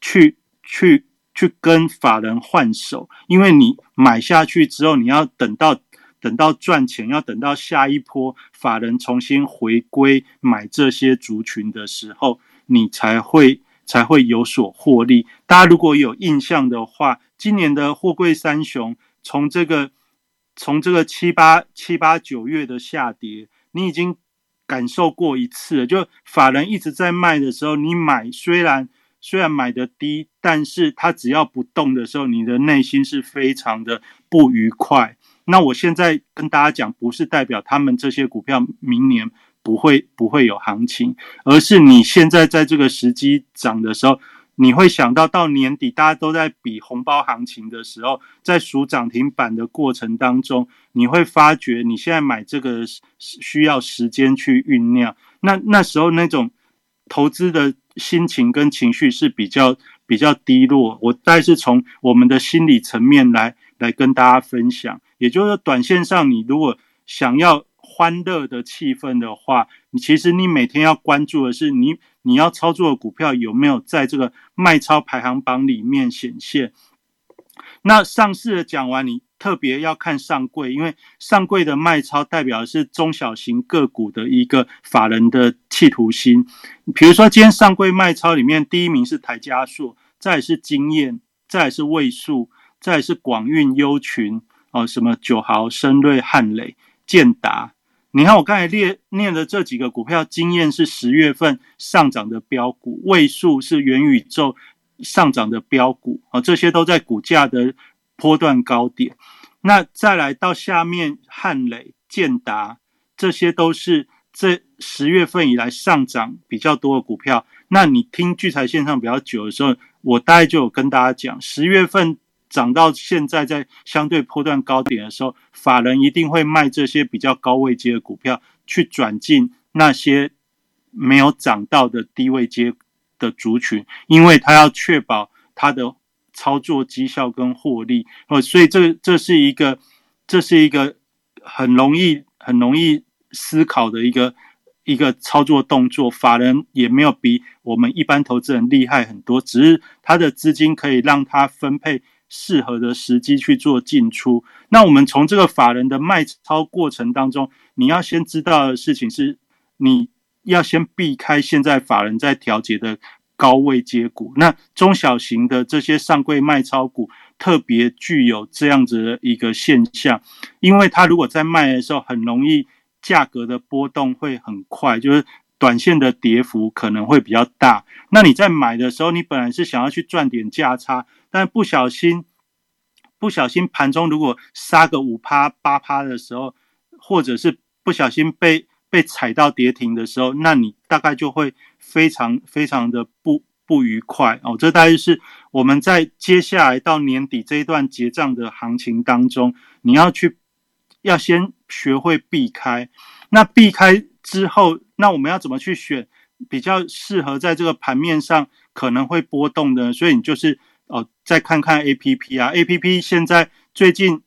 去去去跟法人换手，因为你买下去之后，你要等到等到赚钱，要等到下一波法人重新回归买这些族群的时候，你才会。才会有所获利。大家如果有印象的话，今年的货柜三雄从这个从这个七八七八九月的下跌，你已经感受过一次了。就法人一直在卖的时候，你买虽然虽然买的低，但是它只要不动的时候，你的内心是非常的不愉快。那我现在跟大家讲，不是代表他们这些股票明年。不会不会有行情，而是你现在在这个时机涨的时候，你会想到到年底大家都在比红包行情的时候，在数涨停板的过程当中，你会发觉你现在买这个需要时间去酝酿，那那时候那种投资的心情跟情绪是比较比较低落。我但是从我们的心理层面来来跟大家分享，也就是说，短线上你如果想要。欢乐的气氛的话，你其实你每天要关注的是你你要操作的股票有没有在这个卖超排行榜里面显现。那上市的讲完，你特别要看上柜，因为上柜的卖超代表的是中小型个股的一个法人的企图心。比如说今天上柜卖超里面，第一名是台加硕，再是经验，再是位数，再是广运优群哦，什么九豪、深瑞、汉磊、建达。你看我刚才列念的这几个股票，经验是十月份上涨的标股，位数是元宇宙。上涨的标股啊，这些都在股价的波段高点。那再来到下面，汉磊、建达，这些都是这十月份以来上涨比较多的股票。那你听聚财线上比较久的时候，我大概就有跟大家讲，十月份涨到现在在相对波段高点的时候，法人一定会卖这些比较高位阶的股票，去转进那些没有涨到的低位阶。的族群，因为他要确保他的操作绩效跟获利，哦，所以这这是一个，这是一个很容易很容易思考的一个一个操作动作。法人也没有比我们一般投资人厉害很多，只是他的资金可以让他分配适合的时机去做进出。那我们从这个法人的卖超过程当中，你要先知道的事情是，你。要先避开现在法人在调节的高位接股，那中小型的这些上柜卖超股特别具有这样子的一个现象，因为它如果在卖的时候很容易价格的波动会很快，就是短线的跌幅可能会比较大。那你在买的时候，你本来是想要去赚点价差，但不小心不小心盘中如果杀个五趴八趴的时候，或者是不小心被。被踩到跌停的时候，那你大概就会非常非常的不不愉快哦。这大概是我们在接下来到年底这一段结账的行情当中，你要去要先学会避开。那避开之后，那我们要怎么去选比较适合在这个盘面上可能会波动的？所以你就是，再看看 A P P 啊，A P P 现在最近。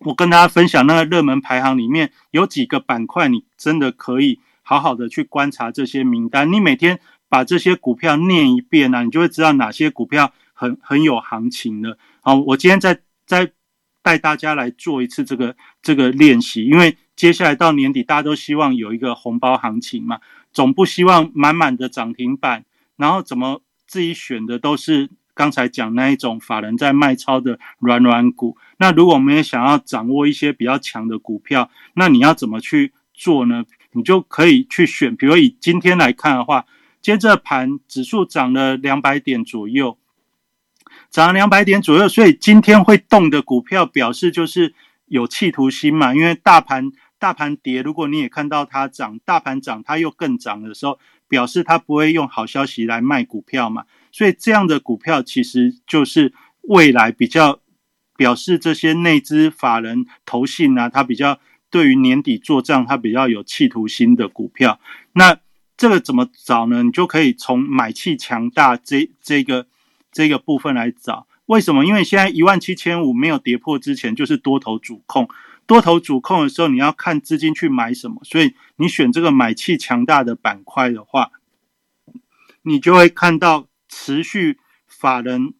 我跟大家分享那个热门排行里面有几个板块，你真的可以好好的去观察这些名单。你每天把这些股票念一遍呢，你就会知道哪些股票很很有行情了。好，我今天再再带大家来做一次这个这个练习，因为接下来到年底，大家都希望有一个红包行情嘛，总不希望满满的涨停板，然后怎么自己选的都是。刚才讲那一种法人在卖超的软软股，那如果我们也想要掌握一些比较强的股票，那你要怎么去做呢？你就可以去选，比如以今天来看的话，接着盘指数涨了两百点左右，涨了两百点左右，所以今天会动的股票表示就是有企图心嘛，因为大盘大盘跌，如果你也看到它涨，大盘涨它又更涨的时候，表示它不会用好消息来卖股票嘛。所以这样的股票其实就是未来比较表示这些内资法人投信啊，它比较对于年底做账，它比较有企图心的股票。那这个怎么找呢？你就可以从买气强大这这个这个部分来找。为什么？因为现在一万七千五没有跌破之前，就是多头主控。多头主控的时候，你要看资金去买什么。所以你选这个买气强大的板块的话，你就会看到。持续法人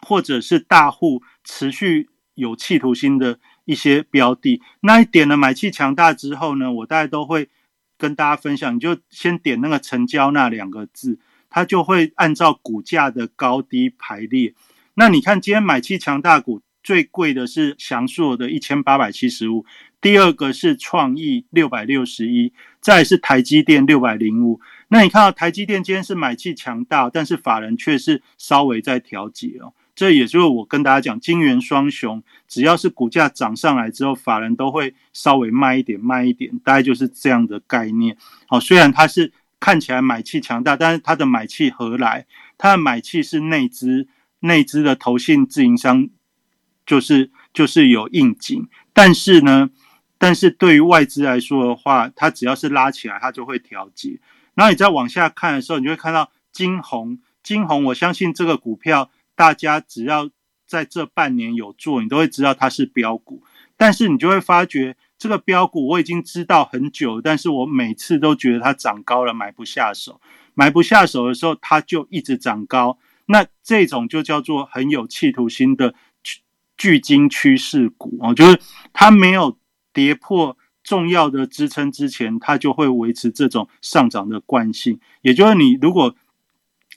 或者是大户持续有企图心的一些标的，那一点了买气强大之后呢，我大概都会跟大家分享。你就先点那个成交那两个字，它就会按照股价的高低排列。那你看今天买气强大股最贵的是祥硕的一千八百七十五，第二个是创意六百六十一，再是台积电六百零五。那你看到台积电今天是买气强大，但是法人却是稍微在调节哦。这也就是我跟大家讲，金元双雄，只要是股价涨上来之后，法人都会稍微卖一点，卖一点，大概就是这样的概念。好，虽然它是看起来买气强大，但是它的买气何来？它的买气是内资，内资的投信自营商就是就是有应景，但是呢，但是对于外资来说的话，它只要是拉起来，它就会调节。然后你再往下看的时候，你就会看到金红。金红，我相信这个股票，大家只要在这半年有做，你都会知道它是标股。但是你就会发觉，这个标股我已经知道很久，但是我每次都觉得它涨高了，买不下手。买不下手的时候，它就一直涨高。那这种就叫做很有企图心的巨金趋势股哦，就是它没有跌破重要的支撑之前，它就会维持这种上涨的惯性。也就是你如果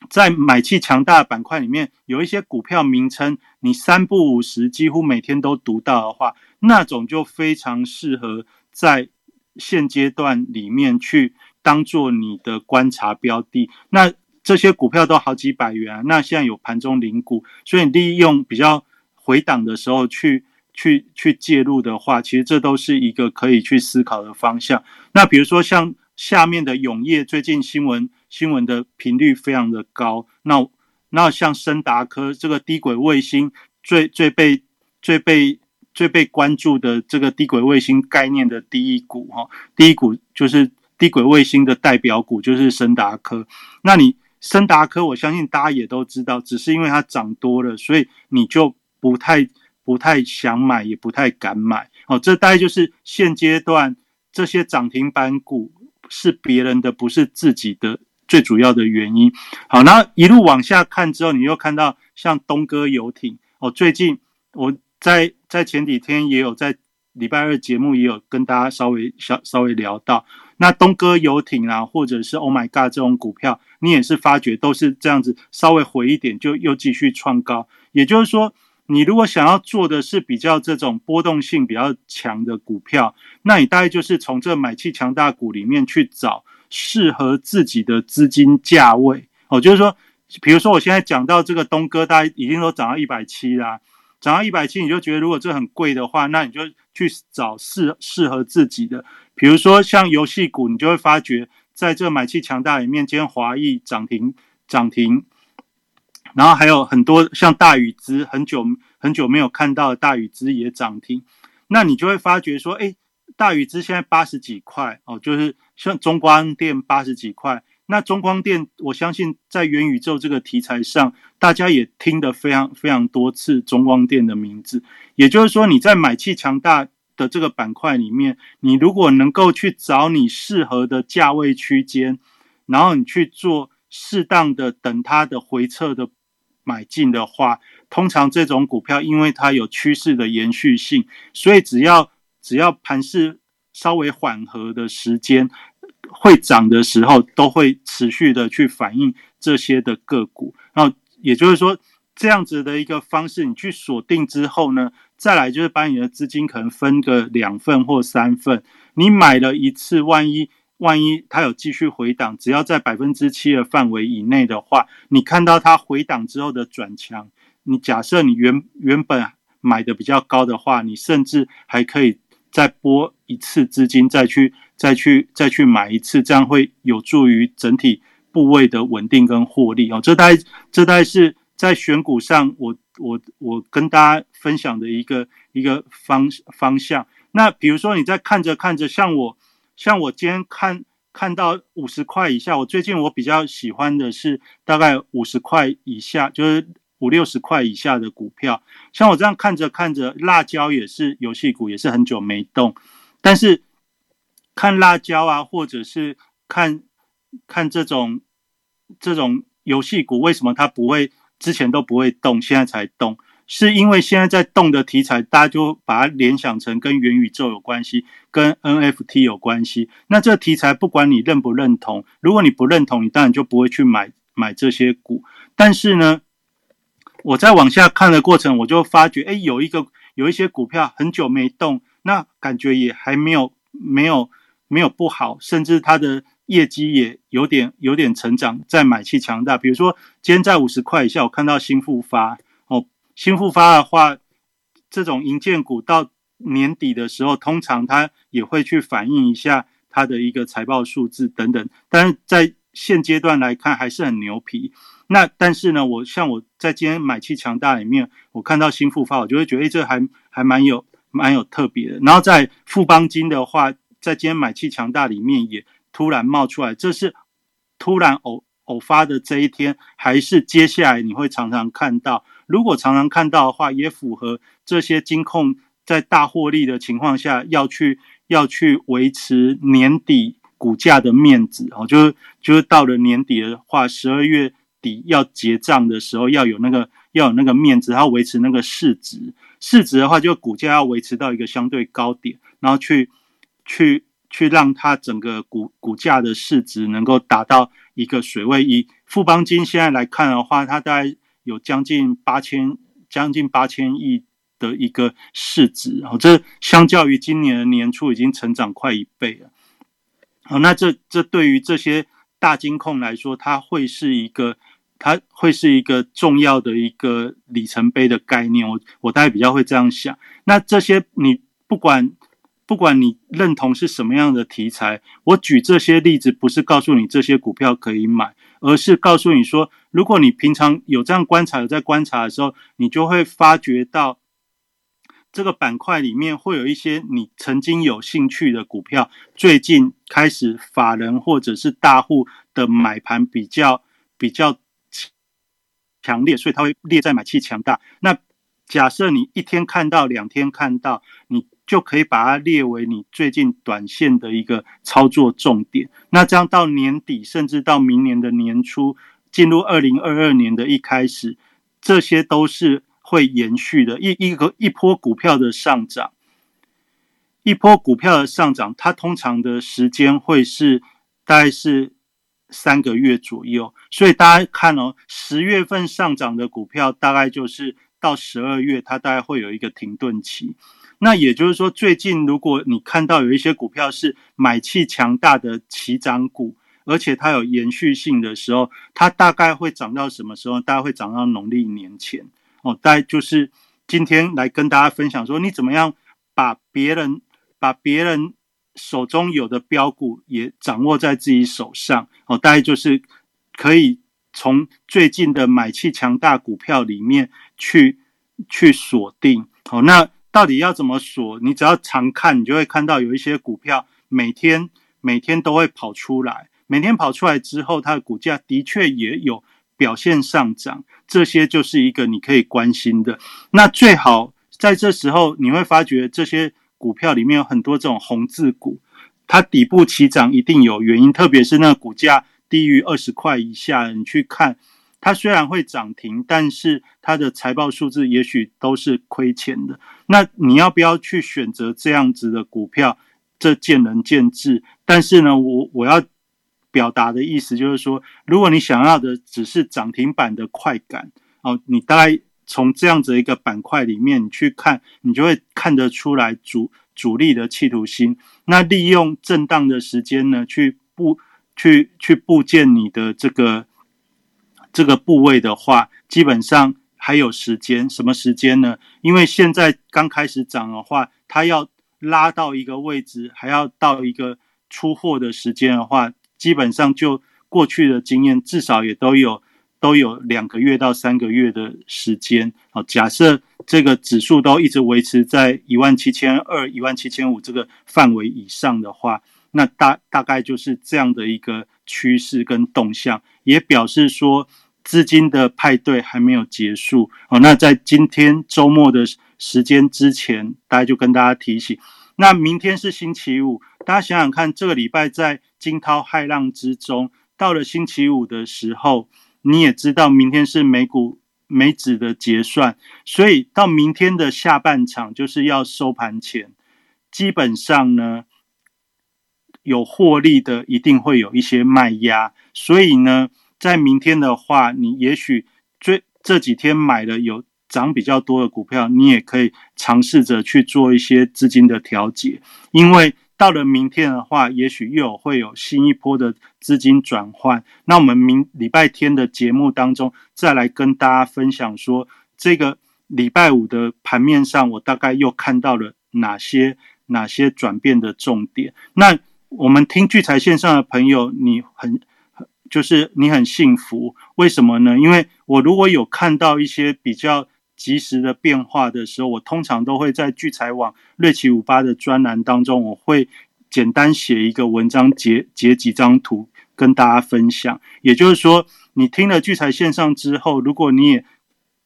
在买气强大的板块里面，有一些股票名称，你三不五十几乎每天都读到的话，那种就非常适合在现阶段里面去当做你的观察标的。那这些股票都好几百元，那现在有盘中零股，所以利用比较回档的时候去去去介入的话，其实这都是一个可以去思考的方向。那比如说像下面的永业，最近新闻。新闻的频率非常的高，那那像深达科这个低轨卫星最最被最被最被关注的这个低轨卫星概念的第一股哈，第一股就是低轨卫星的代表股就是深达科。那你深达科，我相信大家也都知道，只是因为它涨多了，所以你就不太不太想买，也不太敢买。哦，这大概就是现阶段这些涨停板股是别人的，不是自己的。最主要的原因，好，那一路往下看之后，你又看到像东哥游艇哦。最近我在在前几天也有在礼拜二节目也有跟大家稍微稍稍微聊到，那东哥游艇啊，或者是 Oh my God 这种股票，你也是发觉都是这样子，稍微回一点就又继续创高。也就是说，你如果想要做的是比较这种波动性比较强的股票，那你大概就是从这买气强大股里面去找。适合自己的资金价位哦，就是说，比如说我现在讲到这个东哥，大家已经都涨到一百七啦，涨到一百七，你就觉得如果这很贵的话，那你就去找适适合自己的。比如说像游戏股，你就会发觉在这买气强大里面，今天华谊涨停涨停，然后还有很多像大宇资，很久很久没有看到的大宇资也涨停，那你就会发觉说，哎。大宇资现在八十几块哦，就是像中光电八十几块。那中光电，我相信在元宇宙这个题材上，大家也听得非常非常多次中光电的名字。也就是说，你在买气强大的这个板块里面，你如果能够去找你适合的价位区间，然后你去做适当的等它的回撤的买进的话，通常这种股票因为它有趋势的延续性，所以只要只要盘势稍微缓和的时间，会涨的时候，都会持续的去反映这些的个股。然后也就是说，这样子的一个方式，你去锁定之后呢，再来就是把你的资金可能分个两份或三份。你买了一次，万一万一它有继续回档，只要在百分之七的范围以内的话，你看到它回档之后的转强，你假设你原原本买的比较高的话，你甚至还可以。再拨一次资金，再去再去再去买一次，这样会有助于整体部位的稳定跟获利哦。这大这大概是在选股上，我我我跟大家分享的一个一个方方向。那比如说你在看着看着，像我像我今天看看到五十块以下，我最近我比较喜欢的是大概五十块以下，就是。五六十块以下的股票，像我这样看着看着，辣椒也是游戏股，也是很久没动。但是看辣椒啊，或者是看看这种这种游戏股，为什么它不会之前都不会动，现在才动？是因为现在在动的题材，大家就把它联想成跟元宇宙有关系，跟 NFT 有关系。那这题材不管你认不认同，如果你不认同，你当然就不会去买买这些股。但是呢？我在往下看的过程，我就发觉，哎，有一个有一些股票很久没动，那感觉也还没有没有没有不好，甚至它的业绩也有点有点成长，在买气强大。比如说今天在五十块以下，我看到新复发，新复发的话，这种银建股到年底的时候，通常它也会去反映一下它的一个财报数字等等，但是在现阶段来看还是很牛皮。那但是呢，我像我在今天买气强大里面，我看到新复发，我就会觉得，哎，这还还蛮有蛮有特别的。然后在富邦金的话，在今天买气强大里面也突然冒出来，这是突然偶偶发的这一天，还是接下来你会常常看到？如果常常看到的话，也符合这些金控在大获利的情况下要去要去维持年底股价的面子哦，就是就是到了年底的话，十二月底要结账的时候要有那个要有那个面子，要维持那个市值，市值的话就股价要维持到一个相对高点，然后去去去让它整个股股价的市值能够达到一个水位。以富邦金现在来看的话，它大概有将近八千将近八千亿。的一个市值，哦，这相较于今年的年初已经成长快一倍了。好，那这这对于这些大金控来说，它会是一个，它会是一个重要的一个里程碑的概念。我我大概比较会这样想。那这些你不管不管你认同是什么样的题材，我举这些例子不是告诉你这些股票可以买，而是告诉你说，如果你平常有这样观察，有在观察的时候，你就会发觉到。这个板块里面会有一些你曾经有兴趣的股票，最近开始法人或者是大户的买盘比较比较强烈，所以它会列在买气强大。那假设你一天看到，两天看到，你就可以把它列为你最近短线的一个操作重点。那这样到年底，甚至到明年的年初，进入二零二二年的一开始，这些都是。会延续的一一个一波股票的上涨，一波股票的上涨，它通常的时间会是大概是三个月左右。所以大家看哦，十月份上涨的股票，大概就是到十二月，它大概会有一个停顿期。那也就是说，最近如果你看到有一些股票是买气强大的起涨股，而且它有延续性的时候，它大概会涨到什么时候？大概会涨到农历年前。哦，大概就是今天来跟大家分享说，你怎么样把别人把别人手中有的标股也掌握在自己手上。哦，大概就是可以从最近的买气强大股票里面去去锁定。哦，那到底要怎么锁？你只要常看，你就会看到有一些股票每天每天都会跑出来，每天跑出来之后，它的股价的确也有。表现上涨，这些就是一个你可以关心的。那最好在这时候，你会发觉这些股票里面有很多这种红字股，它底部起涨一定有原因。特别是那股价低于二十块以下，你去看它虽然会涨停，但是它的财报数字也许都是亏钱的。那你要不要去选择这样子的股票？这见仁见智。但是呢，我我要。表达的意思就是说，如果你想要的只是涨停板的快感哦，你大概从这样子一个板块里面你去看，你就会看得出来主主力的企图心。那利用震荡的时间呢，去布去去布建你的这个这个部位的话，基本上还有时间。什么时间呢？因为现在刚开始涨的话，它要拉到一个位置，还要到一个出货的时间的话。基本上就过去的经验，至少也都有都有两个月到三个月的时间。好，假设这个指数都一直维持在一万七千二、一万七千五这个范围以上的话，那大大概就是这样的一个趋势跟动向，也表示说资金的派对还没有结束。好，那在今天周末的时间之前，大家就跟大家提醒，那明天是星期五，大家想想看，这个礼拜在。惊涛骇浪之中，到了星期五的时候，你也知道明天是美股美指的结算，所以到明天的下半场就是要收盘前，基本上呢，有获利的一定会有一些卖压，所以呢，在明天的话，你也许最这几天买了有涨比较多的股票，你也可以尝试着去做一些资金的调节，因为。到了明天的话，也许又有会有新一波的资金转换。那我们明礼拜天的节目当中，再来跟大家分享说，这个礼拜五的盘面上，我大概又看到了哪些哪些转变的重点。那我们听聚财线上的朋友，你很就是你很幸福，为什么呢？因为我如果有看到一些比较。及时的变化的时候，我通常都会在聚财网瑞奇五八的专栏当中，我会简单写一个文章，截截几张图跟大家分享。也就是说，你听了聚财线上之后，如果你也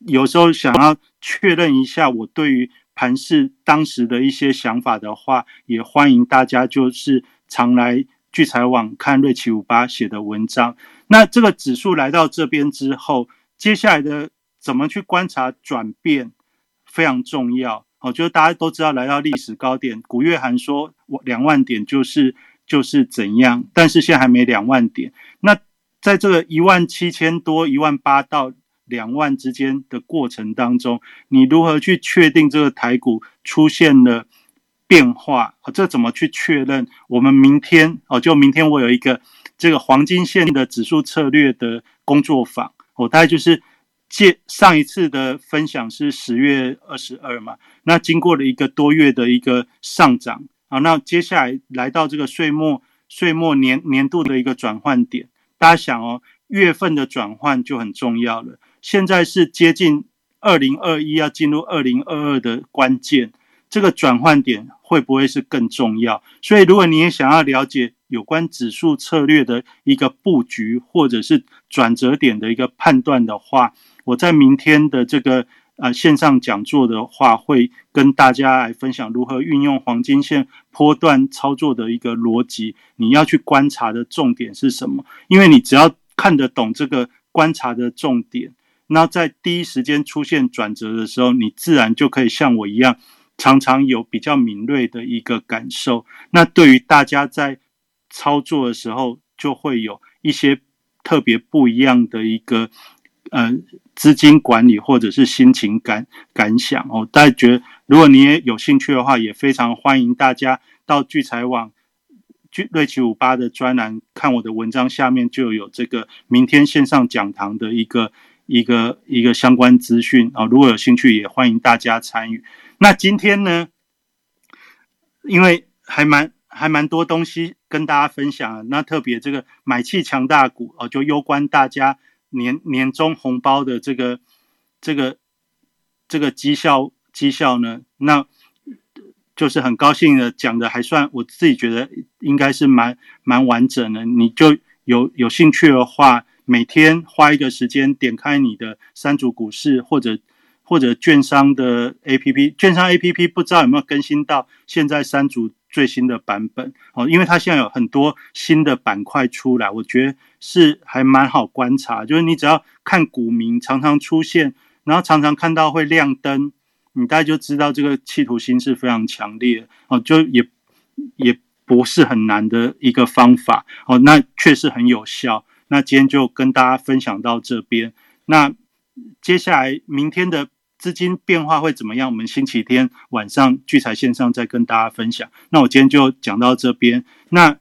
有时候想要确认一下我对于盘市当时的一些想法的话，也欢迎大家就是常来聚财网看瑞奇五八写的文章。那这个指数来到这边之后，接下来的怎么去观察转变非常重要。哦，就是大家都知道来到历史高点，古月涵说我两万点就是就是怎样，但是现在还没两万点。那在这个一万七千多、一万八到两万之间的过程当中，你如何去确定这个台股出现了变化？这怎么去确认？我们明天哦，就明天我有一个这个黄金线的指数策略的工作坊，我大概就是借上一次的分享是十月二十二嘛。那经过了一个多月的一个上涨啊，那接下来来到这个岁末岁末年年度的一个转换点，大家想哦，月份的转换就很重要了。现在是接近二零二一要进入二零二二的关键，这个转换点会不会是更重要？所以，如果你也想要了解有关指数策略的一个布局，或者是转折点的一个判断的话，我在明天的这个。呃，线上讲座的话，会跟大家来分享如何运用黄金线波段操作的一个逻辑。你要去观察的重点是什么？因为你只要看得懂这个观察的重点，那在第一时间出现转折的时候，你自然就可以像我一样，常常有比较敏锐的一个感受。那对于大家在操作的时候，就会有一些特别不一样的一个。呃，资金管理或者是心情感感想哦，大家觉得，如果你也有兴趣的话，也非常欢迎大家到聚财网聚瑞奇五八的专栏看我的文章，下面就有这个明天线上讲堂的一个一个一个相关资讯啊。如果有兴趣，也欢迎大家参与。那今天呢，因为还蛮还蛮多东西跟大家分享，那特别这个买气强大股哦，就攸关大家。年年终红包的这个这个这个绩效绩效呢，那就是很高兴的讲的还算我自己觉得应该是蛮蛮完整的。你就有有兴趣的话，每天花一个时间点开你的三组股市或者或者券商的 A P P，券商 A P P 不知道有没有更新到现在三组。最新的版本哦，因为它现在有很多新的板块出来，我觉得是还蛮好观察。就是你只要看股民常常出现，然后常常看到会亮灯，你大概就知道这个企图心是非常强烈哦。就也也不是很难的一个方法哦，那确实很有效。那今天就跟大家分享到这边，那接下来明天的。资金变化会怎么样？我们星期天晚上聚财线上再跟大家分享。那我今天就讲到这边。那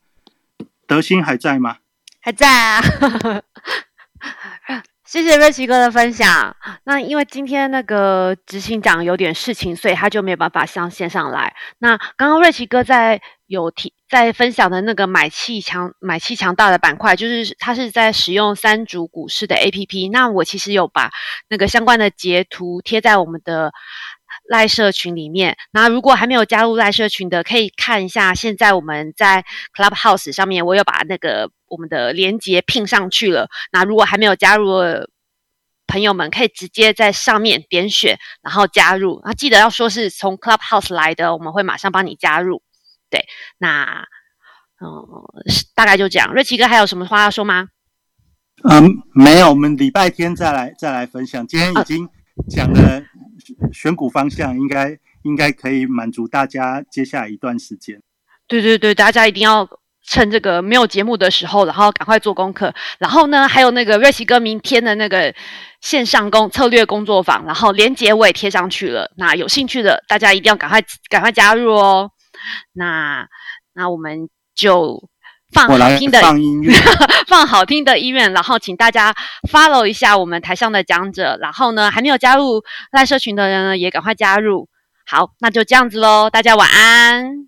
德兴还在吗？还在啊。谢谢瑞奇哥的分享。那因为今天那个执行长有点事情，所以他就没有办法上线上来。那刚刚瑞奇哥在有提在分享的那个买气强买气强大的板块，就是他是在使用三足股市的 A P P。那我其实有把那个相关的截图贴在我们的赖社群里面。那如果还没有加入赖社群的，可以看一下现在我们在 Clubhouse 上面，我有把那个。我们的连接拼上去了。那如果还没有加入的朋友们，可以直接在上面点选，然后加入。啊，记得要说是从 Clubhouse 来的，我们会马上帮你加入。对，那嗯，大概就这样。瑞奇哥还有什么话要说吗？嗯，没有，我们礼拜天再来再来分享。今天已经讲了选股方向，应该应该可以满足大家接下来一段时间。对对对，大家一定要。趁这个没有节目的时候，然后赶快做功课。然后呢，还有那个瑞奇哥明天的那个线上工策略工作坊，然后连结我也贴上去了。那有兴趣的大家一定要赶快赶快加入哦。那那我们就放好听的音乐，放好听的音乐，然后请大家 follow 一下我们台上的讲者。然后呢，还没有加入赖社群的人呢，也赶快加入。好，那就这样子喽，大家晚安。